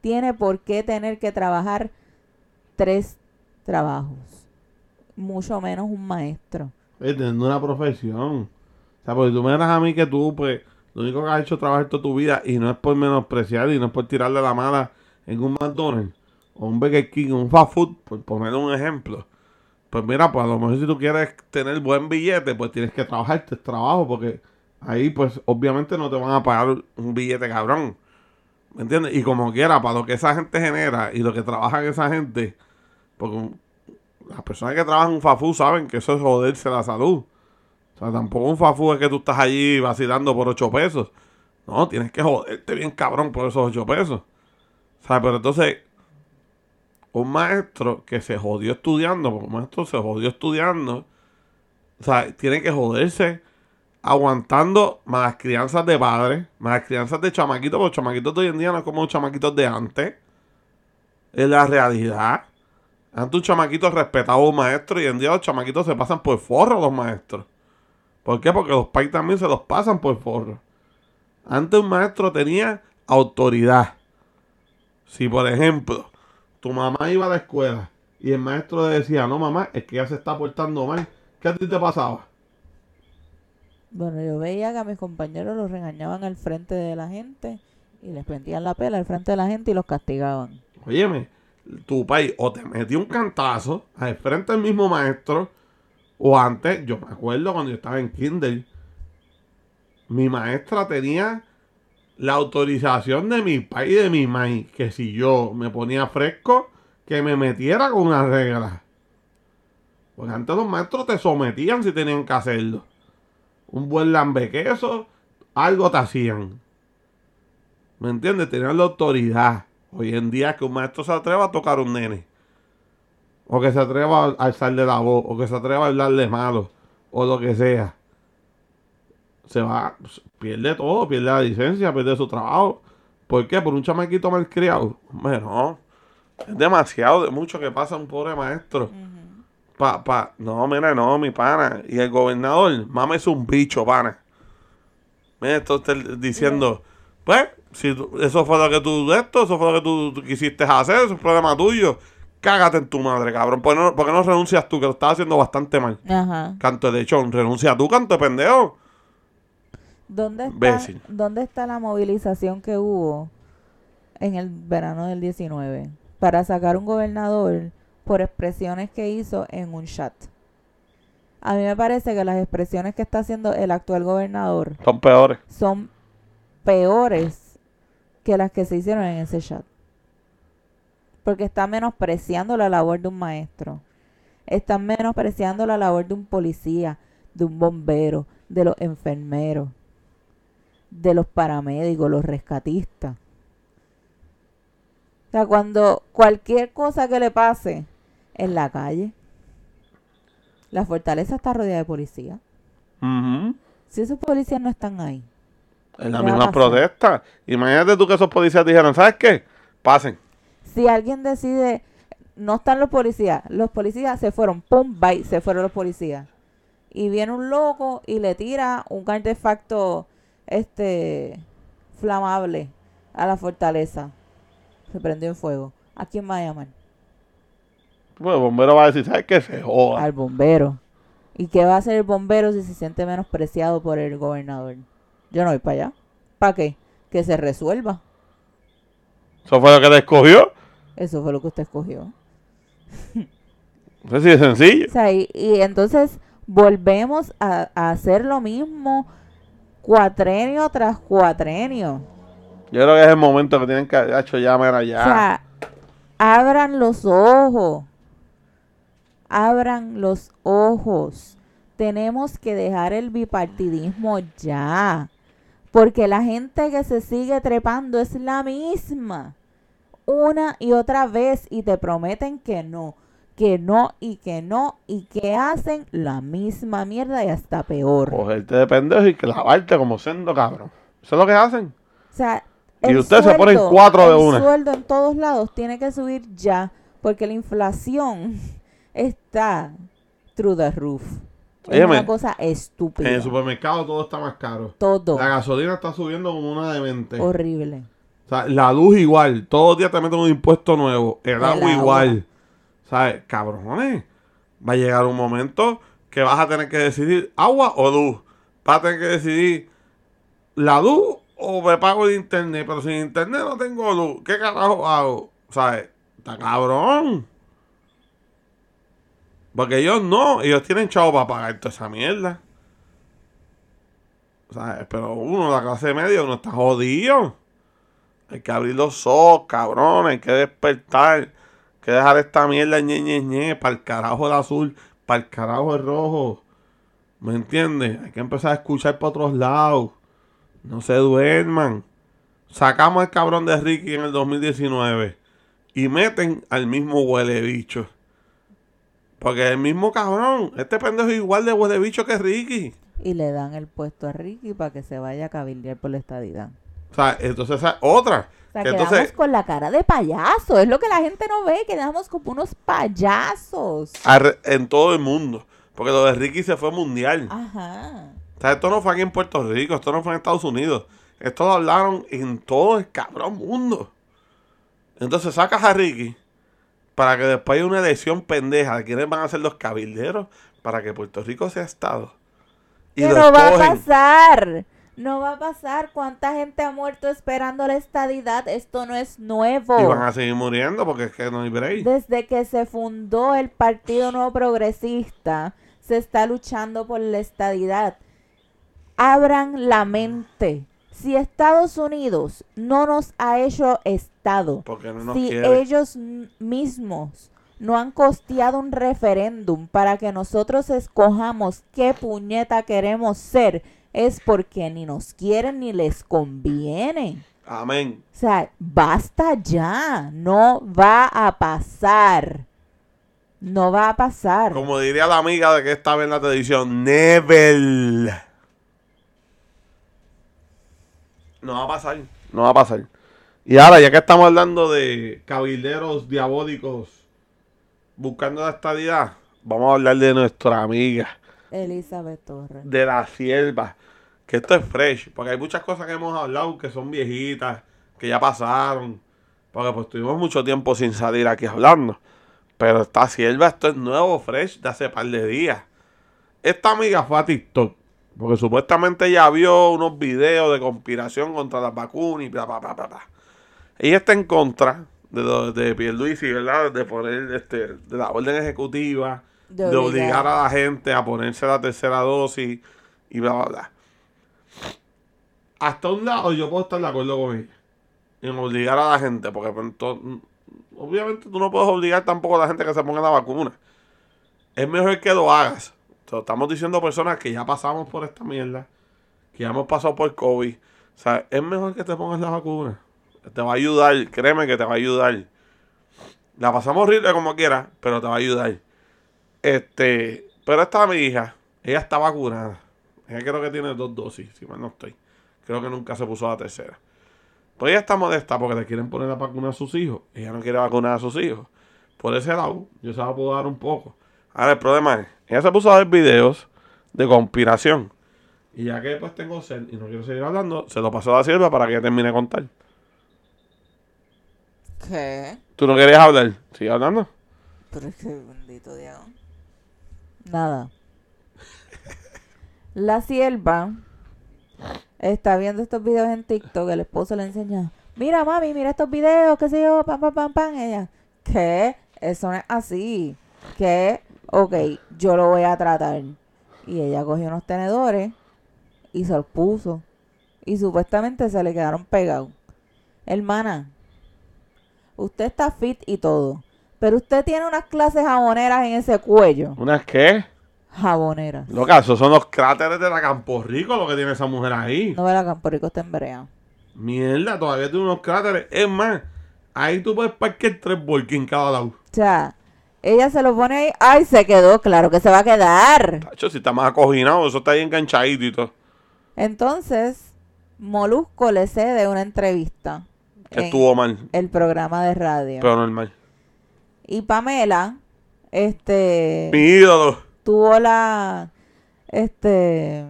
tiene por qué tener que trabajar tres trabajos. mucho menos un maestro. Es teniendo una profesión. O sea, porque tú me das a mí que tú, pues, lo único que has hecho es trabajar toda tu vida y no es por menospreciar y no es por tirarle la mala en un McDonald's o un Burger King o un fast food, por poner un ejemplo. Pues mira, pues a lo mejor si tú quieres tener buen billete, pues tienes que trabajar este trabajo porque ahí, pues, obviamente no te van a pagar un billete cabrón. ¿Me entiendes? Y como quiera, para lo que esa gente genera y lo que trabaja esa gente, porque las personas que trabajan en un fafú saben que eso es joderse la salud. O sea, tampoco un fafú es que tú estás allí vacilando por 8 pesos. No, tienes que joderte bien cabrón por esos 8 pesos. O sea, pero entonces, un maestro que se jodió estudiando, porque un maestro se jodió estudiando, o sea, tiene que joderse aguantando más crianzas de padres, más crianzas de chamaquitos, porque chamaquitos de hoy en día no es como los chamaquitos de antes. Es la realidad. Antes un chamaquito respetaba a un maestro y hoy en día los chamaquitos se pasan por forro los maestros. ¿Por qué? Porque los pais también se los pasan por forro. Antes un maestro tenía autoridad. Si por ejemplo tu mamá iba a la escuela y el maestro le decía, no mamá, es que ya se está portando mal, ¿qué a ti te pasaba? Bueno, yo veía que a mis compañeros los regañaban al frente de la gente y les prendían la pela al frente de la gente y los castigaban. Óyeme, tu país o te metió un cantazo al frente del mismo maestro o antes, yo me acuerdo cuando yo estaba en kinder, mi maestra tenía la autorización de mi país y de mi maíz, que si yo me ponía fresco, que me metiera con una regla. Porque antes los maestros te sometían si tenían que hacerlo un buen lambequeso, algo te hacían. ¿Me entiendes? Tenían la autoridad. Hoy en día que un maestro se atreva a tocar un nene. O que se atreva a alzarle la voz. O que se atreva a hablarle malo. O lo que sea. Se va, pierde todo, pierde la licencia, pierde su trabajo. ¿Por qué? Por un chamaquito malcriado. Hombre, no. Es demasiado de mucho que pasa un pobre maestro. Pa, pa, no, mira, no, mi pana. Y el gobernador, mame es un bicho, pana. Mira, esto está diciendo, pues, si eso fue lo que tú, esto, eso fue lo que tú, quisiste hacer, eso es problema tuyo. Cágate en tu madre, cabrón. ¿Por qué no, por qué no renuncias tú? Que lo estás haciendo bastante mal. Ajá. Canto de lechón. Renuncia tú, canto de pendejo. ¿Dónde está. ¿Dónde está la movilización que hubo en el verano del 19 para sacar un gobernador por expresiones que hizo en un chat? A mí me parece que las expresiones que está haciendo el actual gobernador Son peores. son peores que las que se hicieron en ese chat. Porque está menospreciando la labor de un maestro. Están menospreciando la labor de un policía, de un bombero, de los enfermeros, de los paramédicos, los rescatistas. O sea, cuando cualquier cosa que le pase en la calle, la fortaleza está rodeada de policía. Si esos policías no están ahí, En la ¿Qué va a misma protesta. Imagínate tú que esos policías dijeron, ¿sabes qué? Pasen. si alguien decide, no están los policías, los policías se fueron, pum, bye, se fueron los policías. Y viene un loco y le tira un artefacto este flamable a la fortaleza. Se prendió en fuego. ¿A quién va a llamar? Pues el bombero va a decir, ¿sabes qué? Se joda. Al bombero. ¿Y qué va a hacer el bombero si se siente menospreciado por el gobernador? Yo no voy para allá. ¿Para qué? Que se resuelva. Eso fue lo que te escogió. Eso fue lo que usted escogió. Así de sencillo. O sea, y, y entonces volvemos a, a hacer lo mismo cuatrenio tras cuatrenio. Yo creo que es el momento que tienen que haber hecho ya, ya. O sea, abran los ojos. Abran los ojos. Tenemos que dejar el bipartidismo ya. Porque la gente que se sigue trepando es la misma. Una y otra vez. Y te prometen que no. Que no y que no. Y que hacen la misma mierda y hasta peor. Cogerte de pendejo y clavarte como siendo cabrón. Eso es lo que hacen. O sea, Y el ustedes se ponen cuatro de el una. sueldo en todos lados tiene que subir ya, porque la inflación está through the roof. Es Óyeme, una cosa estúpida. En el supermercado todo está más caro. Todo La gasolina está subiendo como una demente. horrible. O sea, la luz igual. Todos los días te meten un impuesto nuevo. El El agua agua. igual. ¿Sabes? Cabrones. Va a llegar un momento que vas a tener que decidir agua o luz. Vas a tener que decidir la luz o me pago el internet. Pero sin internet no tengo luz. ¿Qué carajo hago? ¿Sabes? Está cabrón. Porque ellos no, ellos tienen chavo para pagar toda esa mierda. ¿Sabes? Pero uno, la clase media, uno está jodido. Hay que abrir los ojos, cabrón. Hay que despertar. Hay que dejar esta mierda ñe, ñe, ñe. Para el carajo el azul. Para el carajo el rojo. ¿Me entiendes? Hay que empezar a escuchar por otros lados. No se duerman. Sacamos al cabrón de Ricky en el 2019. Y meten al mismo huele bicho. Porque el mismo cabrón. Este pendejo es igual de huele bicho que Ricky. Y le dan el puesto a Ricky para que se vaya a cabildear por la estadidad. O sea, entonces esa es otra. O sea, Que quedamos entonces, con la cara de payaso. Es lo que la gente no ve. Quedamos como unos payasos. en todo el mundo. Porque lo de Ricky se fue mundial. Ajá. O sea, esto no fue aquí en Puerto Rico, esto no fue en Estados Unidos. Esto lo hablaron en todo el cabrón mundo. Entonces sacas a Ricky para que después haya una elección pendeja de quiénes van a ser los cabilderos para que Puerto Rico sea Estado. Y no va a pasar. No va a pasar. ¿Cuánta gente ha muerto esperando la estadidad? Esto no es nuevo. Y van a seguir muriendo porque es que no hay break. Desde que se fundó el Partido Nuevo Progresista, se está luchando por la estadidad. Abran la mente. Si Estados Unidos no nos ha hecho Estado, no si quiere. ellos mismos no han costeado un referéndum para que nosotros escojamos qué puñeta queremos ser, es porque ni nos quieren ni les conviene. Amén. O sea, basta ya. No va a pasar. No va a pasar. Como diría la amiga de que estaba en la televisión, Never. No va a pasar. No va a pasar. Y ahora, ya que estamos hablando de cabilderos diabólicos buscando la estadidad, vamos a hablar de nuestra amiga, Elizabeth Torres. de la sierva. Que esto es fresh, porque hay muchas cosas que hemos hablado que son viejitas, que ya pasaron. Porque pues tuvimos mucho tiempo sin salir aquí hablando. Pero esta sierva, esto es nuevo, fresh, de hace par de días. Esta amiga fue a TikTok. Porque supuestamente ella vio unos videos de conspiración contra las vacunas y bla, bla, bla, bla, bla. Ella está en contra de, de Pierluisi, ¿verdad? De poner, este, de la orden ejecutiva, De de, obligar. a la gente a ponerse la tercera dosis y bla, bla, bla. Hasta un lado yo puedo estar de acuerdo con ella. En obligar a la gente, porque pues, obviamente tú no puedes obligar tampoco a la gente que se ponga la vacuna. Es mejor que lo hagas. Estamos diciendo personas que ya pasamos por esta mierda, que ya hemos pasado por COVID. O sea, es mejor que te pongas la vacuna. Te va a ayudar, créeme que te va a ayudar. La pasamos horrible como quiera, pero te va a ayudar. Este, pero esta mi hija, ella está vacunada. Ella creo que tiene dos dosis, si mal no estoy. Creo que nunca se puso la tercera. Pues ella está modesta porque le quieren poner la vacuna a sus hijos. Ella no quiere vacunar a sus hijos. Por ese lado, yo se la puedo dar un poco. Ahora, el problema es, ella se puso a ver videos de conspiración. Y ya que pues tengo sed y no quiero seguir hablando, se lo pasó a la sierva para que ella termine de contar. ¿Qué? ¿Tú no querías hablar? ¿Sigue hablando? Pero es que bendito Dios. Nada. La sierva está viendo estos videos en TikTok. El esposo le enseña. Mira, mami, mira estos videos, qué sé yo, pam, pam, pam, pam. Ella, ¿qué? Eso no es así. ¿Qué? Ok, yo lo voy a tratar. Y ella cogió unos tenedores y se los puso. Y supuestamente se le quedaron pegados. Hermana, usted está fit y todo. Pero usted tiene unas clases jaboneras en ese cuello. ¿Unas qué? Jaboneras. Lo que esos son los cráteres de la Campo Rico lo que tiene esa mujer ahí. No la Campo Rico está en brea. Mierda, todavía tiene unos cráteres. Es más, ahí tú puedes parquear tres volques en cada lado. O sea, ella se lo pone ahí. ¡Ay, se quedó! Claro que se va a quedar. Tacho, si está más acoginado, eso está ahí enganchadito y todo. Entonces, Molusco le cede una entrevista. Que en estuvo mal, El programa de radio. pero normal. Y Pamela, este, Mi ídolo. tuvo la, este,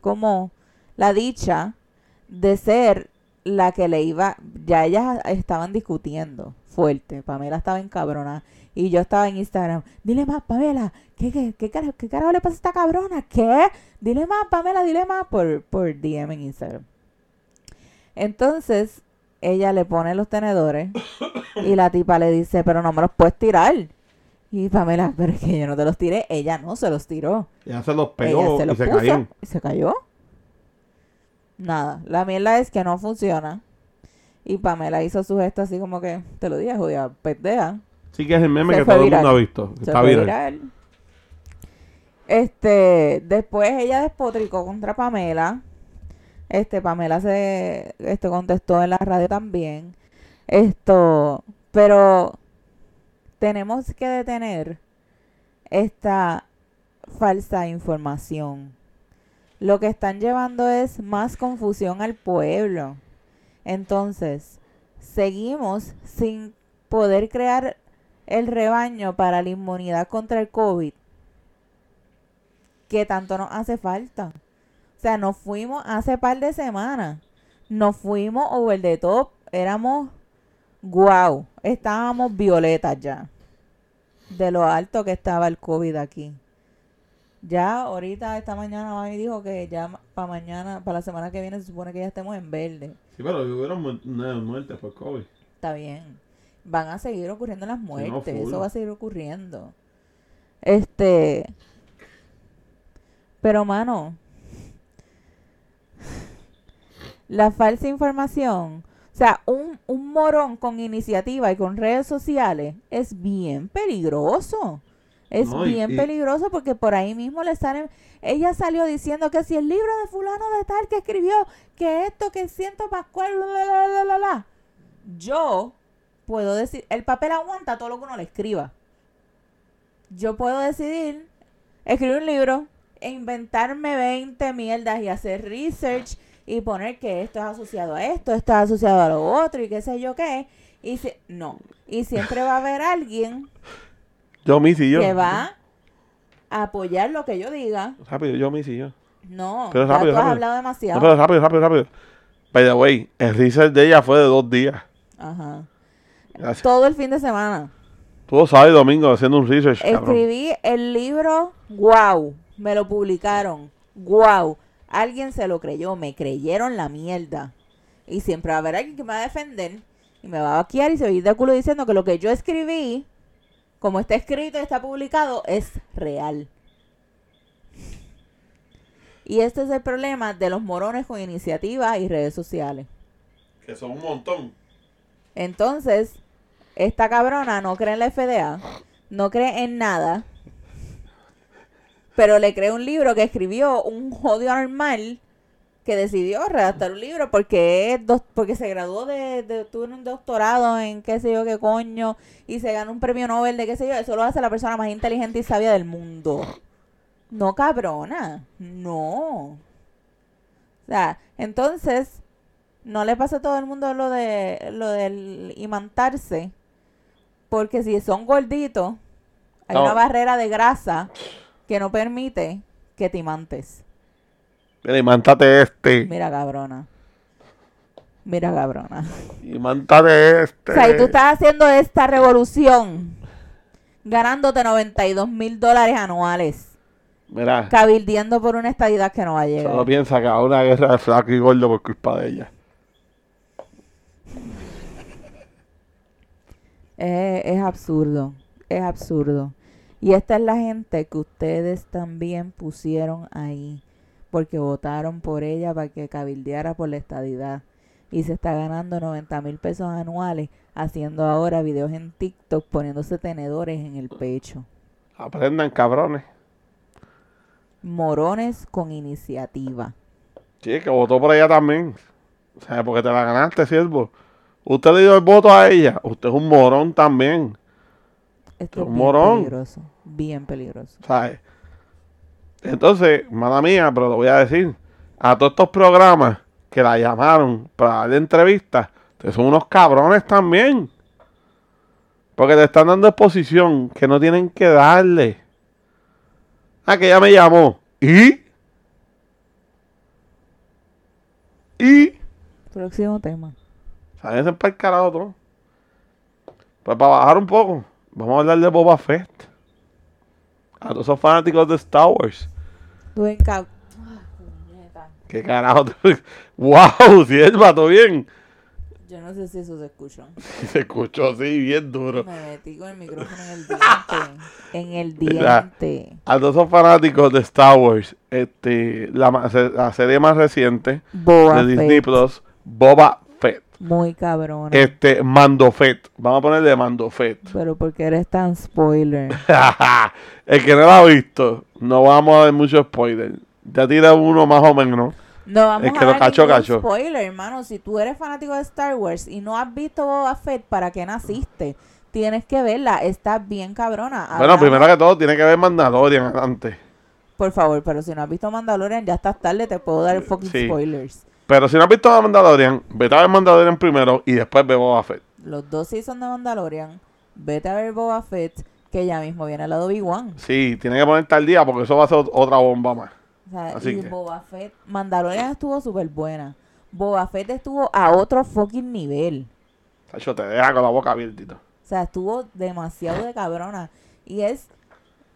como la dicha de ser la que le iba, ya ellas estaban discutiendo fuerte. Pamela estaba en cabrona. Y yo estaba en Instagram. Dile más, Pamela. ¿Qué, qué, qué, carajo, qué carajo le pasa a esta cabrona? ¿Qué? Dile más, Pamela, dile más por, por DM en Instagram. Entonces, ella le pone los tenedores y la tipa le dice, pero no me los puedes tirar. Y Pamela, pero es que yo no te los tiré. Ella no se los tiró. Ya se los Ella pegó se y se puso cayó. y se cayó. Nada, la mierda es que no funciona. Y Pamela hizo su gesto así como que, te lo dije, jodida, pendeja. Sí que es el meme Se que todo el mundo ha visto. Está viral. viral. Este, después ella despotricó contra Pamela. Este, Pamela se este, contestó en la radio también. Esto, pero tenemos que detener esta falsa información. Lo que están llevando es más confusión al pueblo. Entonces, seguimos sin poder crear el rebaño para la inmunidad contra el COVID que tanto nos hace falta. O sea, nos fuimos hace par de semanas. Nos fuimos over the top. Éramos guau. Estábamos violetas ya. De lo alto que estaba el COVID aquí. Ya ahorita, esta mañana, mami dijo que ya para mañana, para la semana que viene, se supone que ya estemos en verde. Sí, pero hubieron mu- muertes por COVID. Está bien. Van a seguir ocurriendo las muertes. Eso va a seguir ocurriendo. Este. Pero, mano. La falsa información. O sea, un, un morón con iniciativa y con redes sociales es bien peligroso. Es No, bien y- peligroso porque por ahí mismo le salen. Ella salió diciendo que si el libro de Fulano de Tal que escribió, que esto, que siento Pascual, bla, bla, bla, bla, bla. Yo puedo decir, el papel aguanta todo lo que uno le escriba. Yo puedo decidir escribir un libro e inventarme 20 mierdas y hacer research y poner que esto es asociado a esto, esto es asociado a lo otro y qué sé yo qué. Y si, no. Y siempre va a haber alguien Yo, Missy, yo. que va a apoyar lo que yo diga. Rápido, yo, Missy, yo. No, Pero rápido, tú has rápido. hablado No, demasiado. pero rápido, rápido, rápido. By the way, el research de ella fue de dos días. Ajá. Gracias. Todo el fin de semana. Todo sábado y domingo haciendo un research, cabrón. Escribí el libro, wow, me lo publicaron, wow, alguien se lo creyó, me creyeron la mierda. Y siempre va a haber alguien que me va a defender y me va a vaquear y se va a ir de culo diciendo que lo que yo escribí, como está escrito y está publicado, es real. Y este es el problema de los morones con iniciativas y redes sociales. Que son un montón. Entonces, esta cabrona no cree en la FDA, no cree en nada, pero le cree un libro que escribió un jodido normal que decidió redactar un libro porque es dos, porque se graduó de, de tuvo un doctorado en qué sé yo qué coño y se ganó un premio Nobel de qué sé yo, eso lo hace la persona más inteligente y sabia del mundo. No cabrona, no. O sea, entonces no le pasa a todo el mundo lo de lo del imantarse porque si son gorditos hay No. una barrera de grasa que no permite que te imantes. Mira, imántate este. Mira cabrona. Mira cabrona. Imántate este. O sea, y tú estás haciendo esta revolución ganándote 92 mil dólares anuales, Mira, cabildeando por una estadidad que no va a solo llegar. piensa que habrá una guerra de flaco y gordo por culpa de ella. Es, es absurdo, es absurdo. Y esta es la gente que ustedes también pusieron ahí, porque votaron por ella para que cabildeara por la estadidad. Y se está ganando 90 mil pesos anuales haciendo ahora videos en TikTok poniéndose tenedores en el pecho. Aprendan, cabrones. Morones con iniciativa. Sí, que votó por ella también. O sea, porque te la ganaste, siervo. Usted le dio el voto a ella. Usted es un morón también. Esto es Un bien morón. peligroso, bien peligroso. ¿Sabes? Entonces, mala mía, pero lo voy a decir. A todos estos programas que la llamaron para darle entrevistas, son unos cabrones también. Porque te están dando exposición que no tienen que darle. Ah, que ella me llamó. ¿Y? ¿Y? Próximo tema. Sáquense para el carajo todo. Pues para bajar un poco, vamos a hablar de Boba Fett. A todos esos fanáticos de Star Wars. Tú en cab- puñeta. ¿Qué carajo? ¡Wow! Sierva, ¿todo bien? Yo no sé si eso se escuchó. [LAUGHS] Se escuchó así, bien duro. Me metí con el micrófono en el diente. En el [LAUGHS] Mira. diente. A todos esos fanáticos de Star Wars, este, la, ma- se- la serie más reciente Boba de Disney Fett. Plus, Boba. Muy cabrona. Este, Mando Fett. Vamos a ponerle Mando Fett. [LAUGHS] Pero porque eres tan spoiler. [LAUGHS] El que no lo ha visto, no vamos a dar mucho spoiler. Ya tira uno más o menos. No vamos Es que a dar cachó, ningún cachó. spoiler, hermano. Si tú eres fanático de Star Wars y no has visto Boba Fett, ¿para qué naciste? Tienes que verla. Está bien cabrona. Bueno, Hablamos- primero que todo, tiene que ver Mandalorian antes. Por favor, pero si no has visto Mandalorian, ya estás tarde. Te puedo dar fucking Sí. spoilers. Pero si no has visto a Mandalorian, vete a ver Mandalorian primero y después ve Boba Fett. Los dos seasons de Mandalorian. Vete a ver Boba Fett, que ya mismo viene la de Obi-Wan. Sí, tiene que ponerte al día porque eso va a ser ot- otra bomba más. O sea, Así y que- Boba Fett, Mandalorian estuvo súper buena. Boba Fett estuvo a otro fucking nivel. Sacho, te deja con la boca todo. O sea, estuvo demasiado de cabrona. Y es,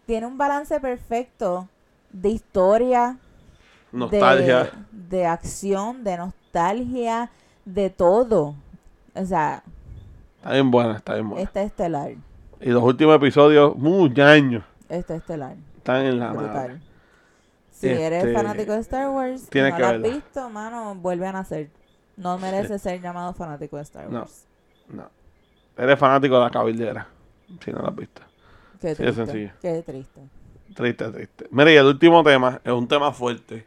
tiene un balance perfecto de historia, Nostalgia. De, de acción, de nostalgia, de todo. O sea, Está bien buena, está bien buena. está estelar. Y los últimos episodios, muchos años, Está estelar. están en la Brutal. madre. Si eres Este, fanático de Star Wars tienes no que lo has verla. visto, mano, vuelve a nacer. No merece ser llamado fanático de Star. Wars. No. Eres fanático de la cabildera. Si no lo has visto. Qué Sí, es triste. sencillo. Qué triste. Triste, triste. Mira, y el último tema es un tema fuerte.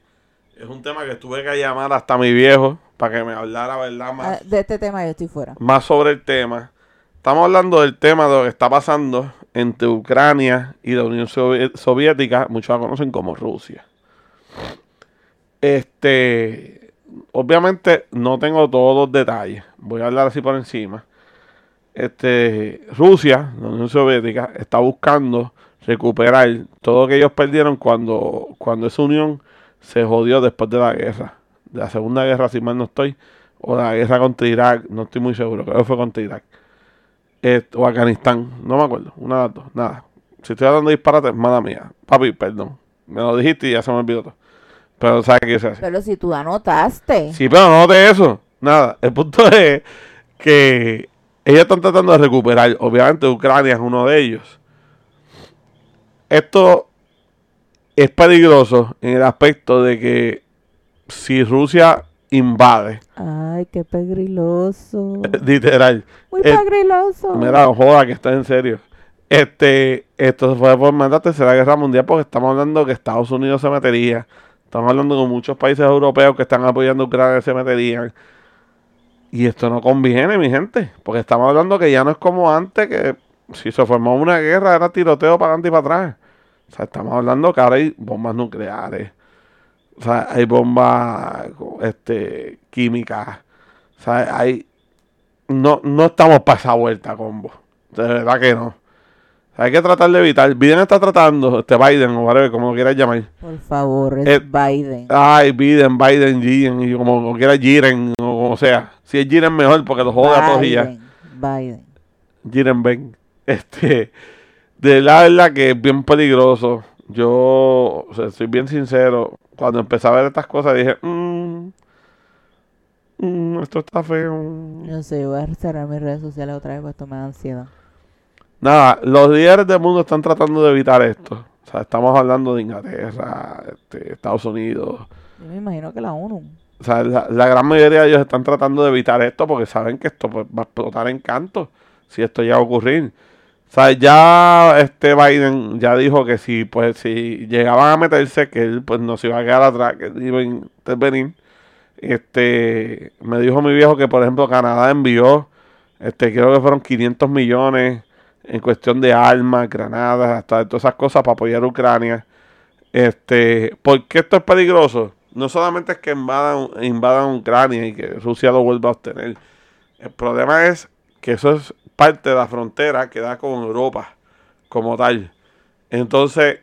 Es un tema que tuve que llamar hasta mi viejo para que me hablara, ¿verdad? Más, Ah, de este tema yo estoy fuera. más sobre el tema. Estamos hablando del tema de lo que está pasando entre Ucrania y la Unión Sovi- Soviética, muchos la conocen como Rusia. Este, obviamente no tengo todos los detalles, voy a hablar así por encima. Este, Rusia, la Unión Soviética, está buscando recuperar todo lo que ellos perdieron cuando, cuando esa unión se jodió después de la guerra, de la Segunda Guerra, si mal no estoy, o la guerra contra Irak, no estoy muy seguro, creo que fue contra Irak. Este, o Afganistán, no me acuerdo, una de las dos, nada. Si estoy hablando de disparates, mala mía. Papi, perdón. Me lo dijiste y ya se me olvidó todo. Pero sabes qué se hace. Pero si tú anotaste. Sí, pero no de eso. Nada. El punto [LAUGHS] es que ellos están tratando de recuperar. Obviamente Ucrania es uno de ellos. Esto es peligroso en el aspecto de que si Rusia invade, Ay, qué pegriloso. [LAUGHS] literal, Muy eh, pegriloso. Mira, joda, que está en serio. Este, esto fue por más la Tercera Guerra Mundial porque estamos hablando que Estados Unidos se metería. Estamos hablando que muchos países europeos que están apoyando a Ucrania se meterían. Y esto no conviene, mi gente. Porque estamos hablando que ya no es como antes, que si se formó una guerra era tiroteo para adelante y para atrás. O sea, estamos hablando que ahora hay bombas nucleares. O sea, hay bombas este, químicas. O sea, hay... No, no estamos para esa vuelta, combo. De verdad que no. Hay que tratar de evitar. Biden está tratando, este Biden o whatever, como lo quieras llamar. Por favor, es Eh, Biden. Ay, Biden, Biden, Biden, y como, como quiera Jiren, o como sea. Si es Jiren mejor, porque lo joda a todos y ya. Biden. Jiren Ben. Este, de la verdad que es bien peligroso. Yo, o sea, soy bien sincero. Cuando empecé a ver estas cosas dije, mmm, esto está feo. No sé, voy a cerrar mis redes sociales otra vez, porque esto me da ansiedad. Nada, los líderes del mundo están tratando de evitar esto. O sea, estamos hablando de Inglaterra, este, Estados Unidos. Yo me imagino que la ONU. O sea, la, la gran mayoría de ellos están tratando de evitar esto porque saben que esto pues, va a explotar en canto si esto ya va a ocurrir. O sea, ya este Biden ya dijo que si pues si llegaban a meterse, que él pues no se iba a quedar atrás, que él iba a intervenir. Este, me dijo mi viejo que por ejemplo Canadá envió, este, creo que fueron 500 millones en cuestión de armas, granadas, hasta todas esas cosas para apoyar a Ucrania. Este, ¿por qué esto es peligroso? No solamente es que invadan, invadan Ucrania y que Rusia lo vuelva a obtener. El problema es que eso es parte de la frontera que da con Europa como tal. Entonces,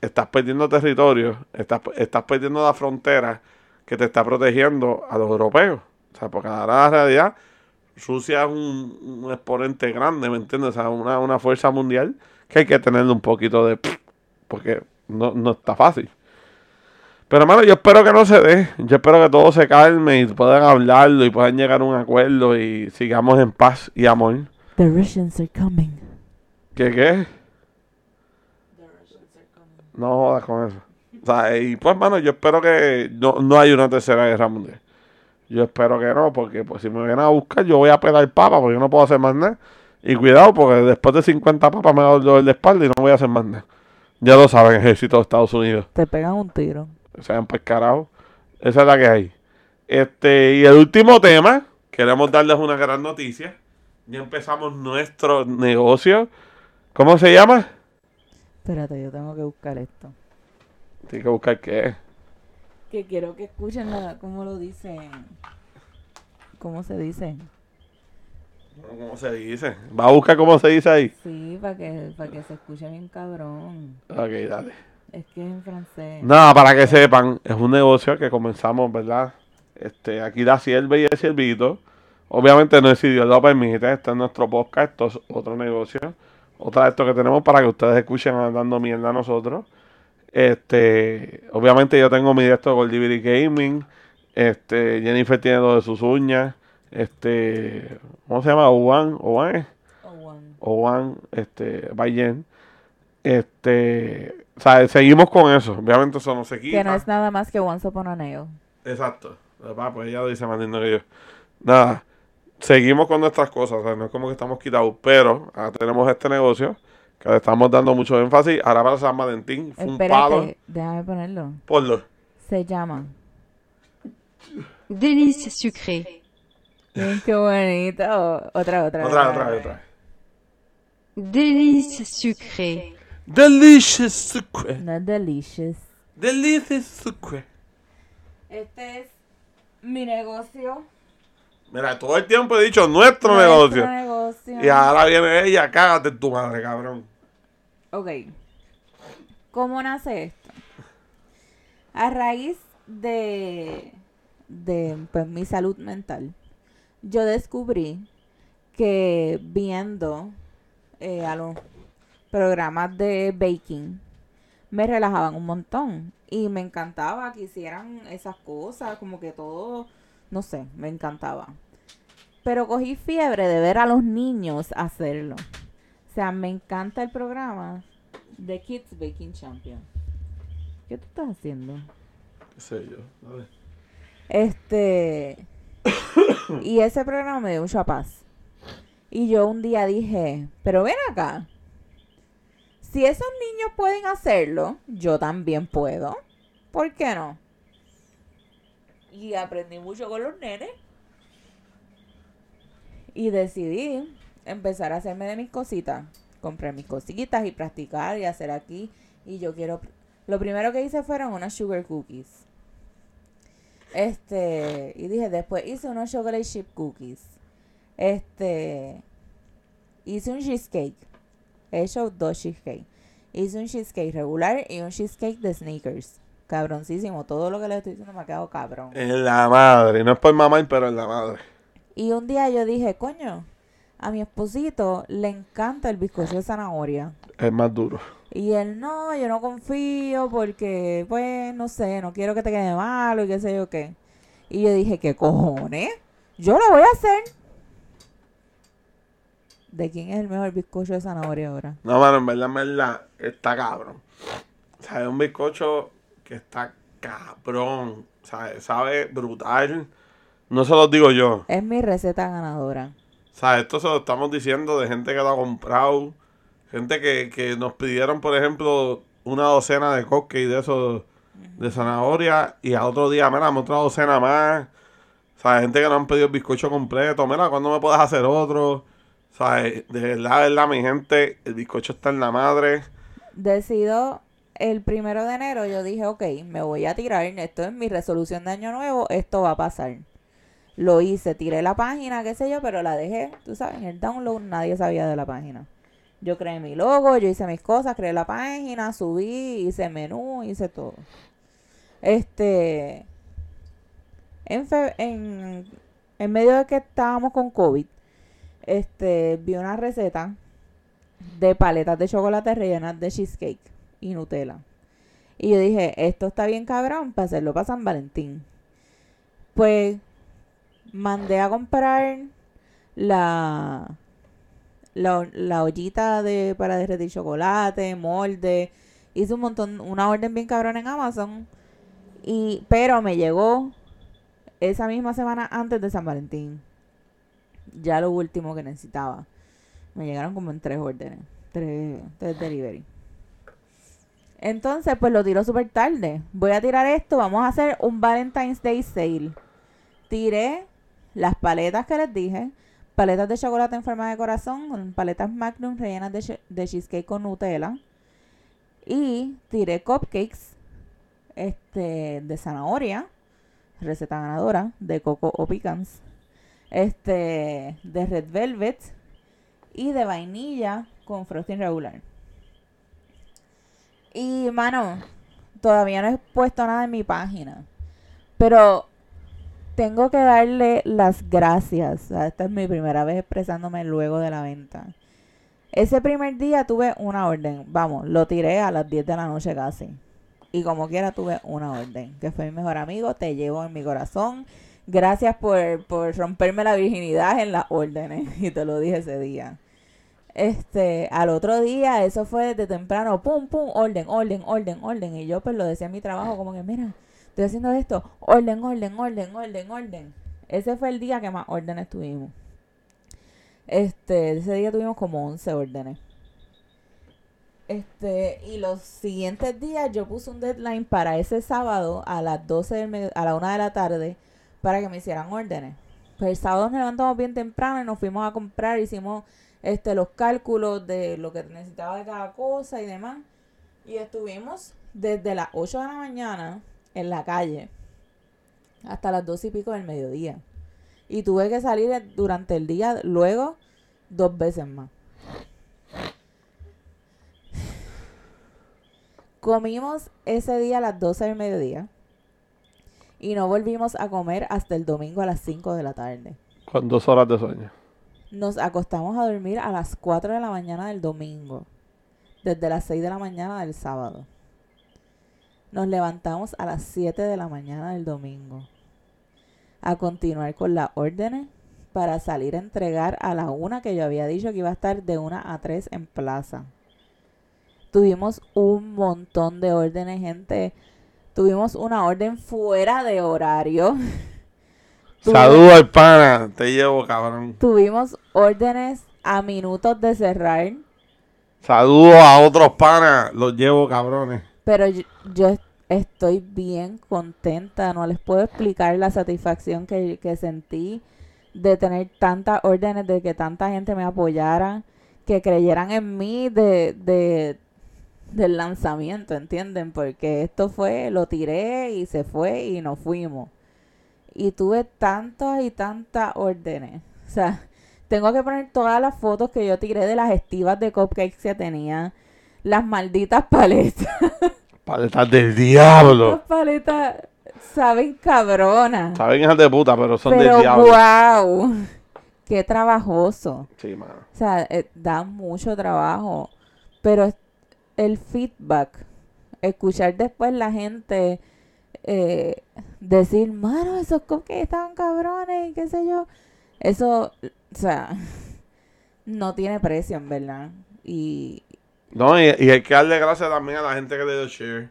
estás perdiendo territorio, estás, estás perdiendo la frontera que te está protegiendo a los europeos. O sea, porque ahora la realidad, Rusia es un, exponente grande, ¿me entiendes? O sea, una, una fuerza mundial que hay que tenerle un poquito de... Porque no, no está fácil. Pero, hermano, yo espero que no se dé. Yo espero que todo se calme y puedan hablarlo y puedan llegar a un acuerdo y sigamos en paz y amor. The Russians are coming. ¿Qué qué? No jodas con eso. O sea, y pues, hermano, yo espero que no, no haya una tercera guerra mundial. Yo espero que no, porque pues si me vienen a buscar, yo voy a pegar papa, porque yo no puedo hacer más nada. Y cuidado, porque después de 50 papas me da el dolor de espalda y no voy a hacer más nada. Ya lo saben, ejército de Estados Unidos. Te pegan un tiro. Se han pues carajo. Esa es la que hay. Este, y el último tema, queremos darles una gran noticia. Ya empezamos nuestro negocio. ¿Cómo se llama? Espérate, yo tengo que buscar esto. Tienes que buscar qué. Que quiero que escuchen la, cómo lo dicen. ¿Cómo se dice? ¿Cómo se dice? Va a buscar cómo se dice ahí. Sí, para que, para que se escuche bien cabrón. Ok, dale. Es que es en francés. Nada, para que sepan, es un negocio que comenzamos, ¿verdad? Este, aquí la sierva y el siervito. Obviamente no es si Dios lo permite, este es nuestro podcast, esto es otro negocio. Otra de esto que tenemos para que ustedes escuchen dando mierda a nosotros. Este, obviamente yo tengo mi directo de Goldivity Gaming. Este, Jennifer tiene lo de sus uñas. Este, ¿cómo se llama? Owan, Owan, ¿eh? Owan. Este, by Jen. Este, o sea, seguimos con eso. Obviamente eso no se quita. Que no es nada más que Once Upon a Nail. Exacto. Ah, pues ella lo dice más lindo que yo. Nada, seguimos con nuestras cosas, o sea, no es como que estamos quitados, pero ahora tenemos este negocio que le estamos dando mucho énfasis. Ahora para San Valentín fue un palo. Espérate, déjame ponerlo. Ponlo. Se llama. Délices sucrées. Miren qué bonito. Otra, otra. Otra, otra, otra. Délices sucrées. Delicious secret. No es delicious. Delicious secret. Este es mi negocio. Mira, todo el tiempo he dicho nuestro, Nuestro negocio. negocio. Y ahora viene ella, cágate tu madre, cabrón. Ok. ¿Cómo nace esto? A raíz de, de pues, mi salud mental, yo descubrí que viendo eh, a los programas de baking me relajaban un montón y me encantaba que hicieran esas cosas, como que todo, no sé, me encantaba. Pero cogí fiebre de ver a los niños hacerlo. O sea, me encanta el programa The Kids Baking Champion. ¿Qué tú estás haciendo? ¿Qué sé yo? A ver. Este. [COUGHS] y ese programa me dio mucha paz. Y yo un día dije, pero ven acá. Si esos niños pueden hacerlo, yo también puedo. ¿Por qué no? Y aprendí mucho con los nenes. Y decidí empezar a hacerme de mis cositas. Compré mis cositas y practicar y hacer aquí. Y yo quiero... Lo primero que hice fueron unas sugar cookies. Este, y dije, después hice unos chocolate chip cookies. Este, hice un cheesecake. He hecho dos cheesecake. Hice un cheesecake regular y un cheesecake de sneakers. Cabroncísimo. Todo lo que le estoy diciendo me ha quedado cabrón. En la madre. No es por mamá, pero en la madre. Y un día yo dije, coño, a mi esposito le encanta el bizcocho de zanahoria. Es más duro. Y él, no, yo no confío porque, pues, no sé, no quiero que te quede malo y qué sé yo qué. Y yo dije, ¿qué cojones? Yo lo voy a hacer. ¿De quién es el mejor bizcocho de zanahoria ahora? No, mano, en verdad, en verdad, está cabrón. O sea, es un bizcocho que está cabrón. O sea, sabe brutal. No se lo digo yo. Es mi receta ganadora. O sea, esto se lo estamos diciendo de gente que lo ha comprado. Gente que, que nos pidieron, por ejemplo, una docena de cupcakes de esos de zanahoria. Y al otro día, mira, otra docena más. O sea, gente que no han pedido el bizcocho completo. Mira, ¿cuándo me puedes hacer otro? O sea, de verdad, de verdad, mi gente, el bizcocho está en la madre. Decido el primero de enero, yo dije, ok, me voy a tirar. Esto es mi resolución de año nuevo. Esto va a pasar. Lo hice, tiré la página, qué sé yo, pero la dejé, tú sabes, en el download nadie sabía de la página. Yo creé mi logo, yo hice mis cosas, creé la página, subí, hice menú, hice todo. Este, en, fe- en en medio de que estábamos con COVID, este, vi una receta de paletas de chocolate rellenas de cheesecake y Nutella. Y yo dije, esto está bien cabrón para hacerlo para San Valentín. Pues mandé a comprar la, la, la ollita de, para derretir chocolate, molde. Hice un montón, una orden bien cabrón en Amazon. Y, pero me llegó esa misma semana antes de San Valentín. Ya lo último que necesitaba. Me llegaron como en tres órdenes. Tres, tres delivery. Entonces, pues lo tiro súper tarde. Voy a tirar esto. Vamos a hacer un Valentine's Day sale. Tiré las paletas que les dije. Paletas de chocolate en forma de corazón. Paletas Magnum rellenas de, de cheesecake con Nutella. Y tiré cupcakes este, de zanahoria. Receta ganadora. De coco o pecans. Este, de red velvet. Y de vainilla con frosting regular. Y, mano, todavía no he puesto nada en mi página. Pero tengo que darle las gracias. Esta es mi primera vez expresándome luego de la venta. Ese primer día tuve una orden. Vamos, lo tiré a las 10 de la noche casi. Y como quiera tuve una orden. Que fue mi mejor amigo. Te llevo en mi corazón. Gracias por, por romperme la virginidad en las órdenes. [LAUGHS] Y te lo dije ese día. Este, al otro día, eso fue desde temprano, pum, pum, orden, orden, orden, orden. Y yo pues lo decía en mi trabajo como que, mira, estoy haciendo esto, orden, orden, orden, orden, orden. Ese fue el día que más órdenes tuvimos. Este, ese día tuvimos como 11 órdenes. Este, y los siguientes días yo puse un deadline para ese sábado a las 12 del a la 1 de la tarde para que me hicieran órdenes. Pues el sábado nos levantamos bien temprano y nos fuimos a comprar, hicimos este los cálculos de lo que necesitaba de cada cosa y demás. Y estuvimos desde las 8 de la mañana en la calle hasta las 12 y pico del mediodía. Y tuve que salir durante el día luego dos veces más. [SIGHS] Comimos ese día a las 12 del mediodía y no volvimos a comer hasta el domingo a las 5 de la tarde. Con dos horas de sueño. Nos acostamos a dormir a las 4 de la mañana del domingo, desde las 6 de la mañana del sábado. Nos levantamos a las 7 de la mañana del domingo a continuar con las órdenes para salir a entregar a la una que yo había dicho que iba a estar de 1 a 3 en plaza. Tuvimos un montón de órdenes, gente. Tuvimos una orden fuera de horario. [LAUGHS] Saludos al pana. Te llevo, cabrón. Tuvimos órdenes a minutos de cerrar, Saludos a otros panas. Los llevo, cabrones. pero yo, yo estoy bien contenta. No les puedo explicar la satisfacción que, que sentí de tener tantas órdenes, de que tanta gente me apoyara, que creyeran en mí de, de del lanzamiento, ¿entienden? Porque esto fue, lo tiré y se fue y nos fuimos. Y tuve tantas y tantas órdenes. O sea, tengo que poner todas las fotos que yo tiré de las estivas de cupcakes que tenía. Las malditas paletas. [LAUGHS] Paletas del diablo. Las paletas saben cabronas. Saben hijas de puta, pero son Pero del diablo. wow. Qué trabajoso. Sí, mano. O sea, eh, da mucho trabajo. Pero es- el feedback, escuchar después la gente eh, decir, mano, esos cupcakes estaban cabrones y qué sé yo. Eso, o sea, [LAUGHS] no tiene precio, en verdad. Y. No, y, y hay que darle gracias también a la gente que le dio share.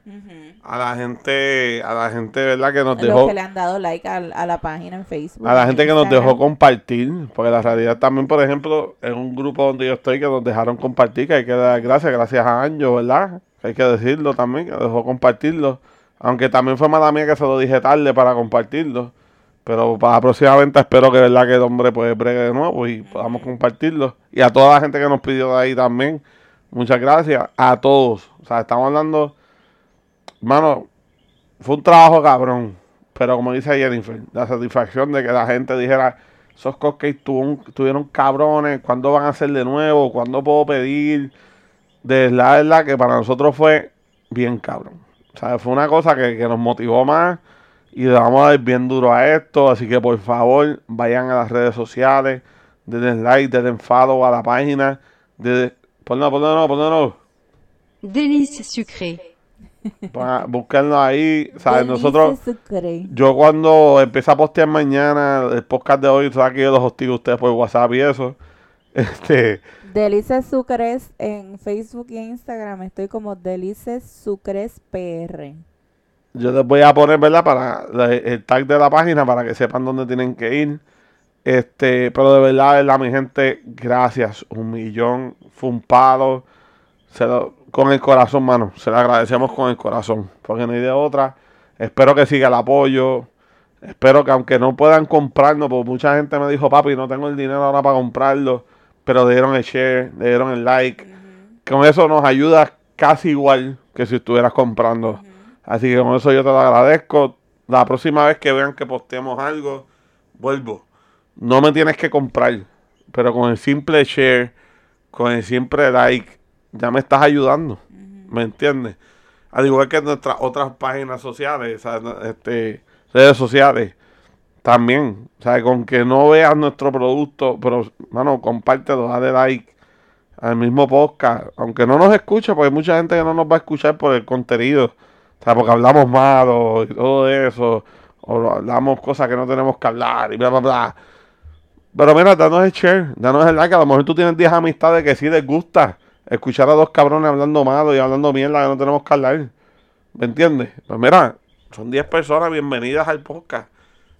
A la gente, a la gente, ¿verdad? Que nos dejó. que le han dado like a, a la página en Facebook. A la en gente que nos dejó compartir, porque la realidad también, por ejemplo, en un grupo donde yo estoy, que nos dejaron compartir, que hay que dar gracias, gracias a Anjo, ¿verdad? Que hay que decirlo también, que dejó compartirlo. Aunque también fue mala mía que se lo dije tarde para compartirlo. Pero para la próxima venta espero que, ¿verdad? Que el hombre pues bregue de nuevo y podamos compartirlo. Y a toda la gente que nos pidió de ahí también, muchas gracias. A todos. O sea, estamos hablando, hermano, fue un trabajo cabrón. Pero como dice Jennifer, la satisfacción de que la gente dijera, esos cupcakes tuvieron cabrones, ¿cuándo van a hacer de nuevo? ¿Cuándo puedo pedir? De la verdad que para nosotros fue bien cabrón. O sea, fue una cosa que, que nos motivó más Y vamos a dar bien duro a esto. Así que por favor, vayan a las redes sociales. Denle like, denle follow a la página. Ponlo, ponlo, sucrées. Ponga- Búsquenlo ahí. ¿sabes? Delice Nosotros, Sucre. yo cuando empecé a postear mañana el podcast de hoy, sabes que yo los hostigo a ustedes por WhatsApp y eso. [LAUGHS] Este, Delices Sucres en Facebook y Instagram. Estoy como Delices Sucres PR. yo les voy a poner, ¿verdad? Para la- el tag de la página para que sepan dónde tienen que ir. Este, pero de verdad, de verdad, mi gente, gracias. Un millón, palo. Se lo- con el corazón, mano. Se lo agradecemos con el corazón. Porque no hay de otra. Espero que siga el apoyo. Espero que aunque no puedan comprarlo, porque mucha gente me dijo, papi, no tengo el dinero ahora para comprarlo. Pero le dieron el share, le dieron el like. Con eso nos ayuda casi igual que si estuvieras comprando. Así que con eso yo te lo agradezco. La próxima vez que vean que posteemos algo, vuelvo. No me tienes que comprar, pero con el simple share, con el simple like, ya me estás ayudando. ¿Me entiendes? Al igual que nuestras otras páginas sociales, este, redes sociales, también. O sea, con que no veas nuestro producto, pero, mano, compártelo, dale like al mismo podcast, aunque no nos escuche, porque hay mucha gente que no nos va a escuchar por el contenido, o sea, porque hablamos malo y todo eso, o hablamos cosas que no tenemos que hablar y bla, bla, bla. Pero mira, danos el share, danos el like, a lo mejor tú tienes 10 amistades que sí les gusta escuchar a dos cabrones hablando malo y hablando mierda que no tenemos que hablar, ¿me entiendes? Pues mira, son 10 personas bienvenidas al podcast.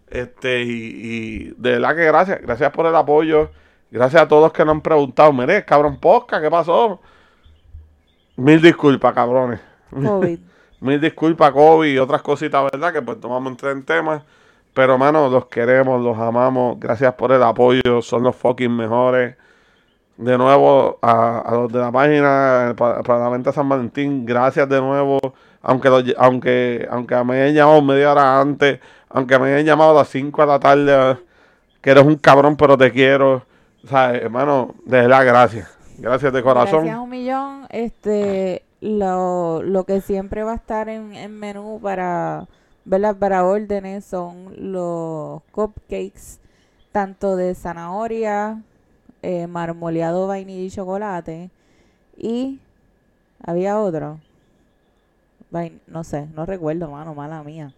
Este, y, y de verdad que gracias, gracias por el apoyo. Gracias a todos que nos han preguntado, mire, cabrón podcast, ¿qué pasó? Mil disculpas, cabrones. COVID. [LAUGHS] Mil disculpas, COVID y otras cositas, ¿verdad? Que pues tomamos entre en temas. Pero, mano, los queremos, los amamos. Gracias por el apoyo. Son los fucking mejores. De nuevo, a, los de la página para, la venta San Valentín, gracias de nuevo. Aunque, lo lle- aunque, aunque me hayan llamado media hora antes, aunque me hayan llamado a las 5 de la tarde, que eres un cabrón, pero te quiero. Sea, hermano, de gracias. Gracias de corazón. Gracias un millón. Este, lo, lo que siempre va a estar en menú para, ¿verdad? Para órdenes son los cupcakes, tanto de zanahoria, eh, marmoleado vainilla y chocolate. Y había otro. Vain- no sé, no recuerdo, mano, mala mía.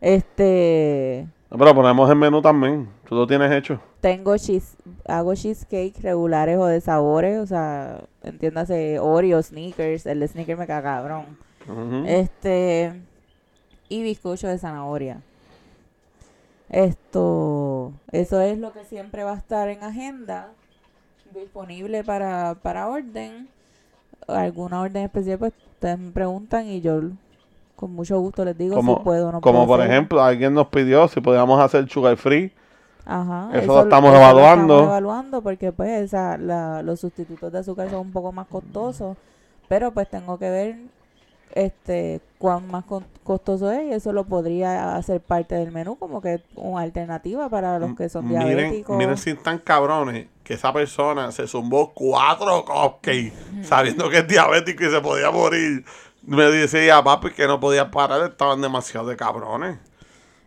Este, No, pero ponemos el menú también. Tú lo tienes hecho. tengo cheese, hago cheesecake regulares o de sabores, o sea, entiéndase Oreo, Snickers, el de Snickers me caga cabrón. Este y bizcocho de zanahoria. Esto, eso es lo que siempre va a estar en agenda, disponible para, para orden. Alguna orden especial, pues ustedes me preguntan y yo con mucho gusto les digo como si puedo o no como puedo por hacer. ejemplo, alguien nos pidió si podíamos hacer sugar free. Ajá, Eso lo estamos Lo evaluando. estamos evaluando porque pues esa, la, los sustitutos de azúcar son un poco más costosos, pero pues tengo que ver este cuán más costoso es y eso lo podría hacer parte del menú como que una alternativa para los que son miren, diabéticos. miren si están cabrones que esa persona se zumbó cuatro cupcakes sabiendo que es diabético y se podía morir. Me decía, papi, que no podía parar, estaban demasiado de cabrones.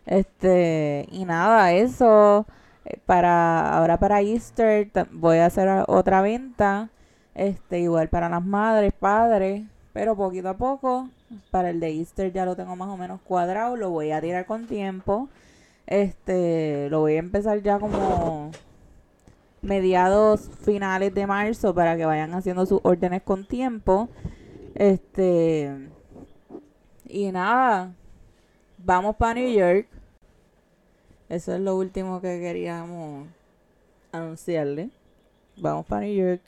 Este, y nada, eso eh, para ahora para Easter voy a hacer otra venta, este, igual para las madres, padres, pero poquito a poco. Para el de Easter ya lo tengo más o menos cuadrado, lo voy a tirar con tiempo. Este, lo voy a empezar ya como mediados finales de marzo para que vayan haciendo sus órdenes con tiempo. Este, y nada, vamos para New York. Eso es lo último que queríamos anunciarle. Vamos para New York.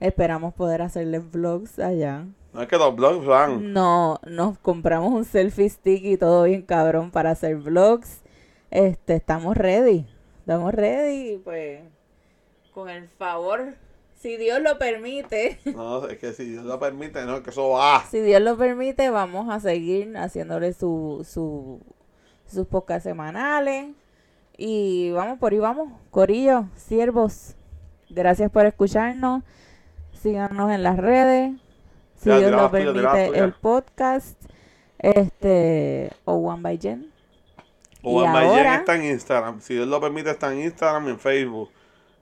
Esperamos poder hacerles vlogs allá. No es que los blogs van. No, nos compramos un selfie stick y todo bien cabrón para hacer vlogs. Este, estamos ready. Estamos ready, pues con el favor, si Dios lo permite, [LAUGHS] No, es que si Dios lo permite, no, que eso va. si Dios lo permite, vamos a seguir haciéndole su, su, sus podcasts semanales. Y vamos por ahí, vamos. Corillo, siervos, gracias por escucharnos. Síganos en las redes. Si Ya, Dios lo permite, el podcast. Este, o One by Jen. O Y Almayen ahora- está en Instagram. Si Dios lo permite, está en Instagram y en Facebook.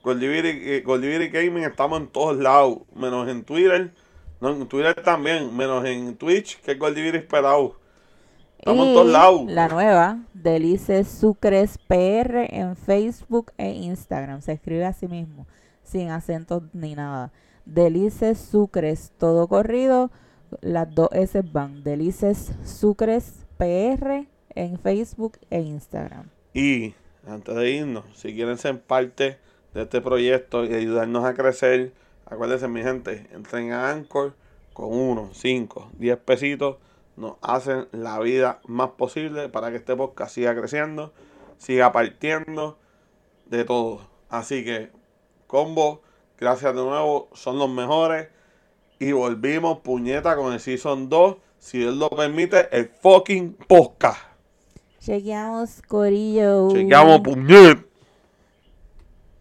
Goldiviri eh, Gaming estamos en todos lados. Menos en Twitter. No, en Twitter también. Menos en Twitch, que es Goldiviri Esperado. Estamos en todos lados. La nueva, Delices Sucres PR en Facebook e Instagram. Se escribe así mismo, sin acentos ni nada. Delices Sucres, todo corrido. Las dos S van. Delices Sucres PR en Facebook e Instagram. Y antes de irnos, si quieren ser parte de este proyecto y ayudarnos a crecer, acuérdense mi gente, entren a Anchor con 1, 5, 10 pesitos, nos hacen la vida más posible para que este podcast siga creciendo, siga partiendo de todo. Así que, combo, gracias de nuevo, son los mejores. Y volvimos, puñeta, con el Season 2, si Dios lo permite, el fucking podcast. Chequeamos, Corillo. Chequeamos, puñet.